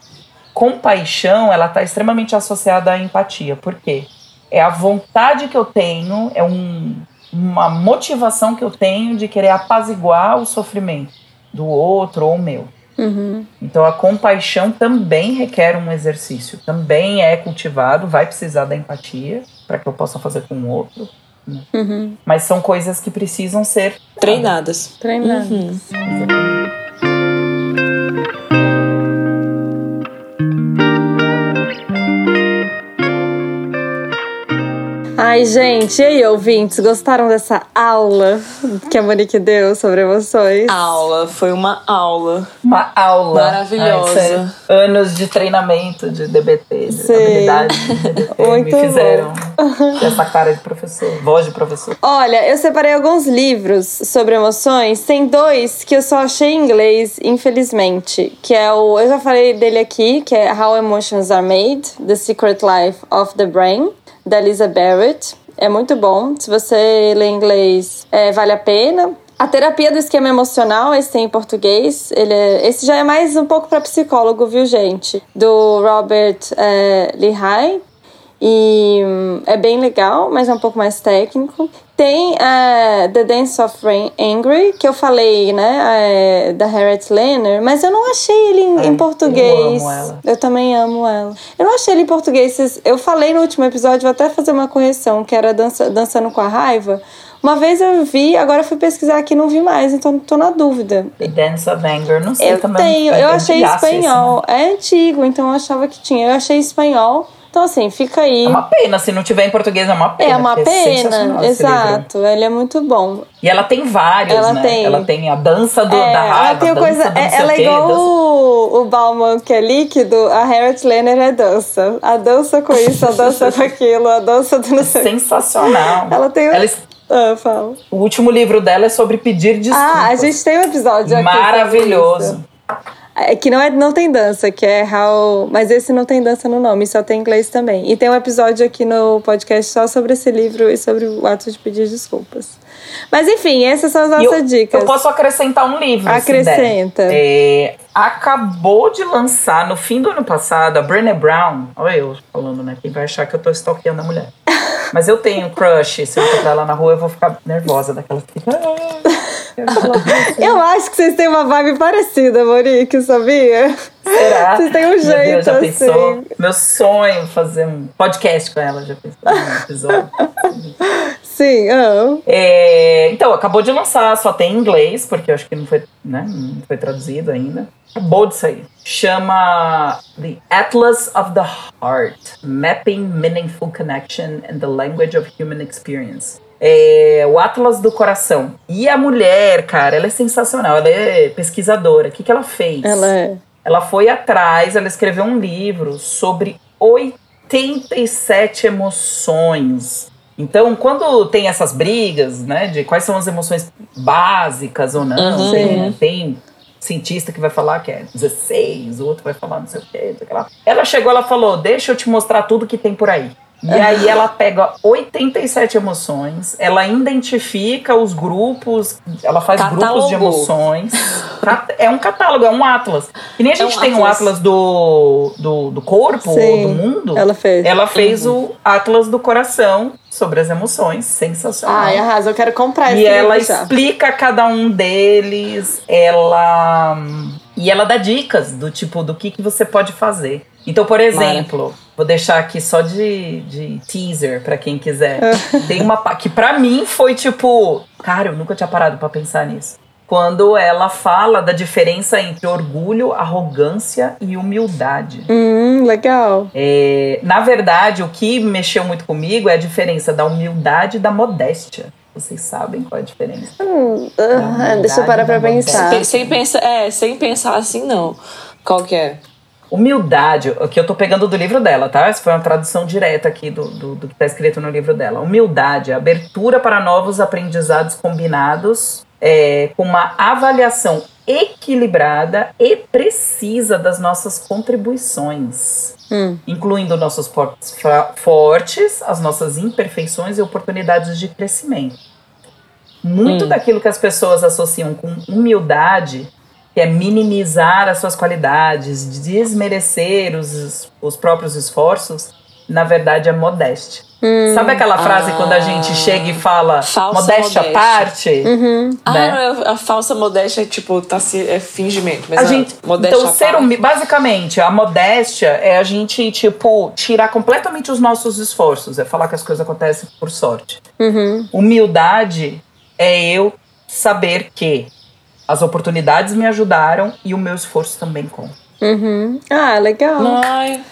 Compaixão, ela está extremamente associada à empatia. Por quê? É a vontade que eu tenho, é um, uma motivação que eu tenho de querer apaziguar o sofrimento do outro ou o meu. Uhum. Então a compaixão também requer um exercício, também é cultivado, vai precisar da empatia para que eu possa fazer com o outro. Né? Uhum. Mas são coisas que precisam ser treinadas. Treinadas. Uhum. Ai, gente, e aí, ouvintes, gostaram dessa aula que a Monique deu sobre emoções? Aula, foi uma aula. Uma aula. Maravilhosa. Ai, sério. Anos de treinamento de DBT, de Sim. habilidade de DBT Muito me fizeram ter essa cara de professor, voz de professor. Olha, eu separei alguns livros sobre emoções. Tem dois que eu só achei em inglês, infelizmente. Que é o. Eu já falei dele aqui, que é How Emotions Are Made: The Secret Life of the Brain, da Lisa Barrett. É muito bom. Se você lê inglês, é, vale a pena. A terapia do esquema emocional, esse tem em português. Ele é- esse já é mais um pouco para psicólogo, viu, gente? Do Robert é, Lehigh. E hum, é bem legal, mas é um pouco mais técnico. Tem é, The Dance of Rain Angry, que eu falei, né? é, da Harriet Lerner, mas eu não achei ele em, Ai, em português. eu amo ela. Eu também amo ela. Eu não achei ele em português. Eu falei no último episódio, vou até fazer uma correção, que era dança, Dançando com a Raiva. Uma vez eu vi, agora eu fui pesquisar aqui e não vi mais, então tô na dúvida. The Dance of Anger, não sei Eu também. tenho, é eu achei antigaço esse, espanhol. É antigo, então eu achava que tinha. Eu achei espanhol. Então, assim, fica aí. É uma pena, se não tiver em português é uma pena. É uma pena, livro. exato. Ele é muito bom. E ela tem vários, Ela né? tem. Ela tem a dança do, É, da raiva, ela tem coisa. do é- ela é igual dança- o, o Bauman, que é líquido, a Harriet Lerner é dança. A dança com isso, a dança com aquilo, a dança do não sei. Sensacional. Ela tem. Ela- Ah, fala. o último livro dela é sobre pedir desculpas. Ah, a gente tem um episódio aqui. Maravilhoso. É que não, é, não tem dança, que é How. Mas esse não tem dança no nome, só tem inglês também. E tem um episódio aqui no podcast só sobre esse livro e sobre o ato de pedir desculpas. Mas enfim, essas são as nossas eu, dicas. Eu posso acrescentar um livro. se Acrescenta. É, acabou de lançar no fim do ano passado a Brené Brown. Olha eu falando, né? Quem vai achar que eu tô stalkeando a mulher. Mas eu tenho crush. Se eu encontrar ela na rua, eu vou ficar nervosa daquela Eu acho que vocês têm uma vibe parecida, Monique, sabia? Será? Vocês têm um Meu Deus, jeito já assim. pensou? Meu sonho fazer um podcast com ela, já pensou um episódio. Sim, ah. É, então, acabou de lançar, só tem em inglês, porque eu acho que não foi, né, não foi traduzido ainda. Acabou de sair. Chama The Atlas of the Heart: Mapping Meaningful Connection in the Language of Human Experience. É, o Atlas do Coração. E a mulher, cara, ela é sensacional. Ela é pesquisadora. O que, que ela fez? ela é. Ela foi atrás, ela escreveu um livro sobre 87 emoções. Então, quando tem essas brigas, né, de quais são as emoções básicas ou não, Uhum. tem, tem cientista que vai falar que é 16, o outro vai falar não sei o quê, não sei o que lá. Ela chegou, ela falou: Deixa eu te mostrar tudo que tem por aí. E aí ela pega 87 emoções, ela identifica os grupos, ela faz grupos de Catalogou. emoções. É um catálogo, é um atlas. E nem a É um gente tem um atlas. do, do, do corpo ou Sim, do mundo. Ela fez. Ela fez o Atlas do Coração sobre as emoções, sensacional. Ai, arrasa, eu quero comprar esse e ela explica cada um deles, ela e ela dá dicas do tipo do que, que você pode fazer. Então, por exemplo, vou deixar aqui só de, de teaser pra quem quiser. Tem uma pa- que pra mim foi tipo, cara, eu nunca tinha parado pra pensar nisso. Quando ela fala da diferença entre orgulho, arrogância e humildade. Hum, legal. É, na verdade, o que mexeu muito comigo é a diferença da humildade e da modéstia. Vocês sabem qual é a diferença? Hum, ah, deixa eu parar pra pensar. Sem, sem pensar, é, sem pensar assim, não. Qual que é? Humildade, o que eu tô pegando do livro dela, tá? Essa foi uma tradução direta aqui do, do, do que tá escrito no livro dela. Humildade, abertura para novos aprendizados combinados, é, com uma avaliação equilibrada e precisa das nossas contribuições. Hum. incluindo nossos pontos fortes, as nossas imperfeições e oportunidades de crescimento. Muito hum. daquilo que as pessoas associam com humildade, que é minimizar as suas qualidades, desmerecer os, os próprios esforços, na verdade é modéstia. Hum, Sabe aquela frase ah, quando a gente chega e fala modéstia à parte? Uhum. Né? Ah, não, a falsa modéstia é tipo, tá se, é fingimento. Mas a gente, modéstia então, ser um, basicamente, a modéstia é a gente, tipo, tirar completamente os nossos esforços. É falar que as coisas acontecem por sorte. Uhum. Humildade é eu saber que as oportunidades me ajudaram e o meu esforço também conta. Uhum. Ah, legal. Ai,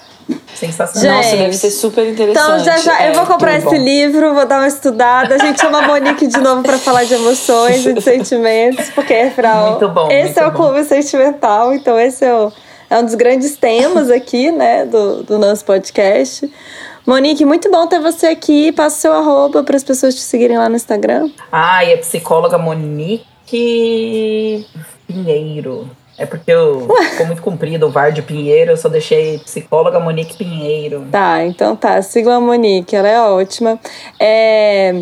Sensacional. Gente, Nossa, deve ser super interessante. Então, já já, é, eu vou comprar esse bom. livro, vou dar uma estudada. A gente chama a Monique de novo para falar de emoções e de sentimentos, porque, afinal, muito bom, esse muito é o bom. clube sentimental, então esse é, o, é um dos grandes temas aqui, né, do, do nosso podcast. Monique, muito bom ter você aqui. Passa o seu arroba para as pessoas te seguirem lá no Instagram. Ah, e a psicóloga Monique Pinheiro. É porque eu ficou muito comprido o VAR de Pinheiro, eu só deixei psicóloga Monique Pinheiro. Tá, então tá. Sigam a Monique, ela é ótima. É.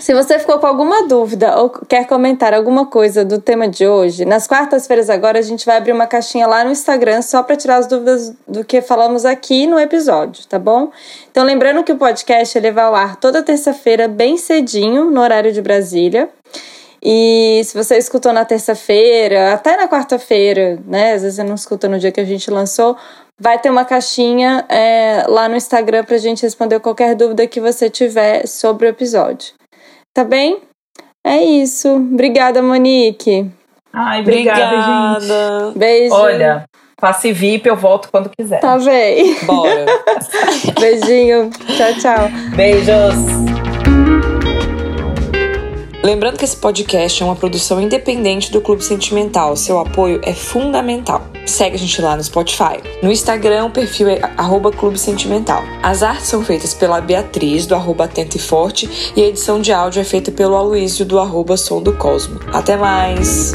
Se você ficou com alguma dúvida ou quer comentar alguma coisa do tema de hoje, nas quartas-feiras agora a gente vai abrir uma caixinha lá no Instagram só para tirar as dúvidas do que falamos aqui no episódio, tá bom? Então lembrando que o podcast ele vai ao ar toda terça-feira bem cedinho no horário de Brasília. E se você escutou na terça-feira, até na quarta-feira, né? Às vezes você não escuta no dia que a gente lançou, vai ter uma caixinha é, lá no Instagram pra gente responder qualquer dúvida que você tiver sobre o episódio. Tá bem? É isso. Obrigada, Monique. Ai, obrigada, obrigada. gente. Beijo. Olha, passe VIP, eu volto quando quiser. Tá bem. Bora. Beijinho. Tchau, tchau. Beijos. Lembrando que esse podcast é uma produção independente do Clube Sentimental. Seu apoio é fundamental. Segue a gente lá no Spotify. No Instagram, o perfil é Clube Sentimental. As artes são feitas pela Beatriz, do arroba Atento e Forte, e a edição de áudio é feita pelo Aloysio, do arroba Som do Cosmo. Até mais!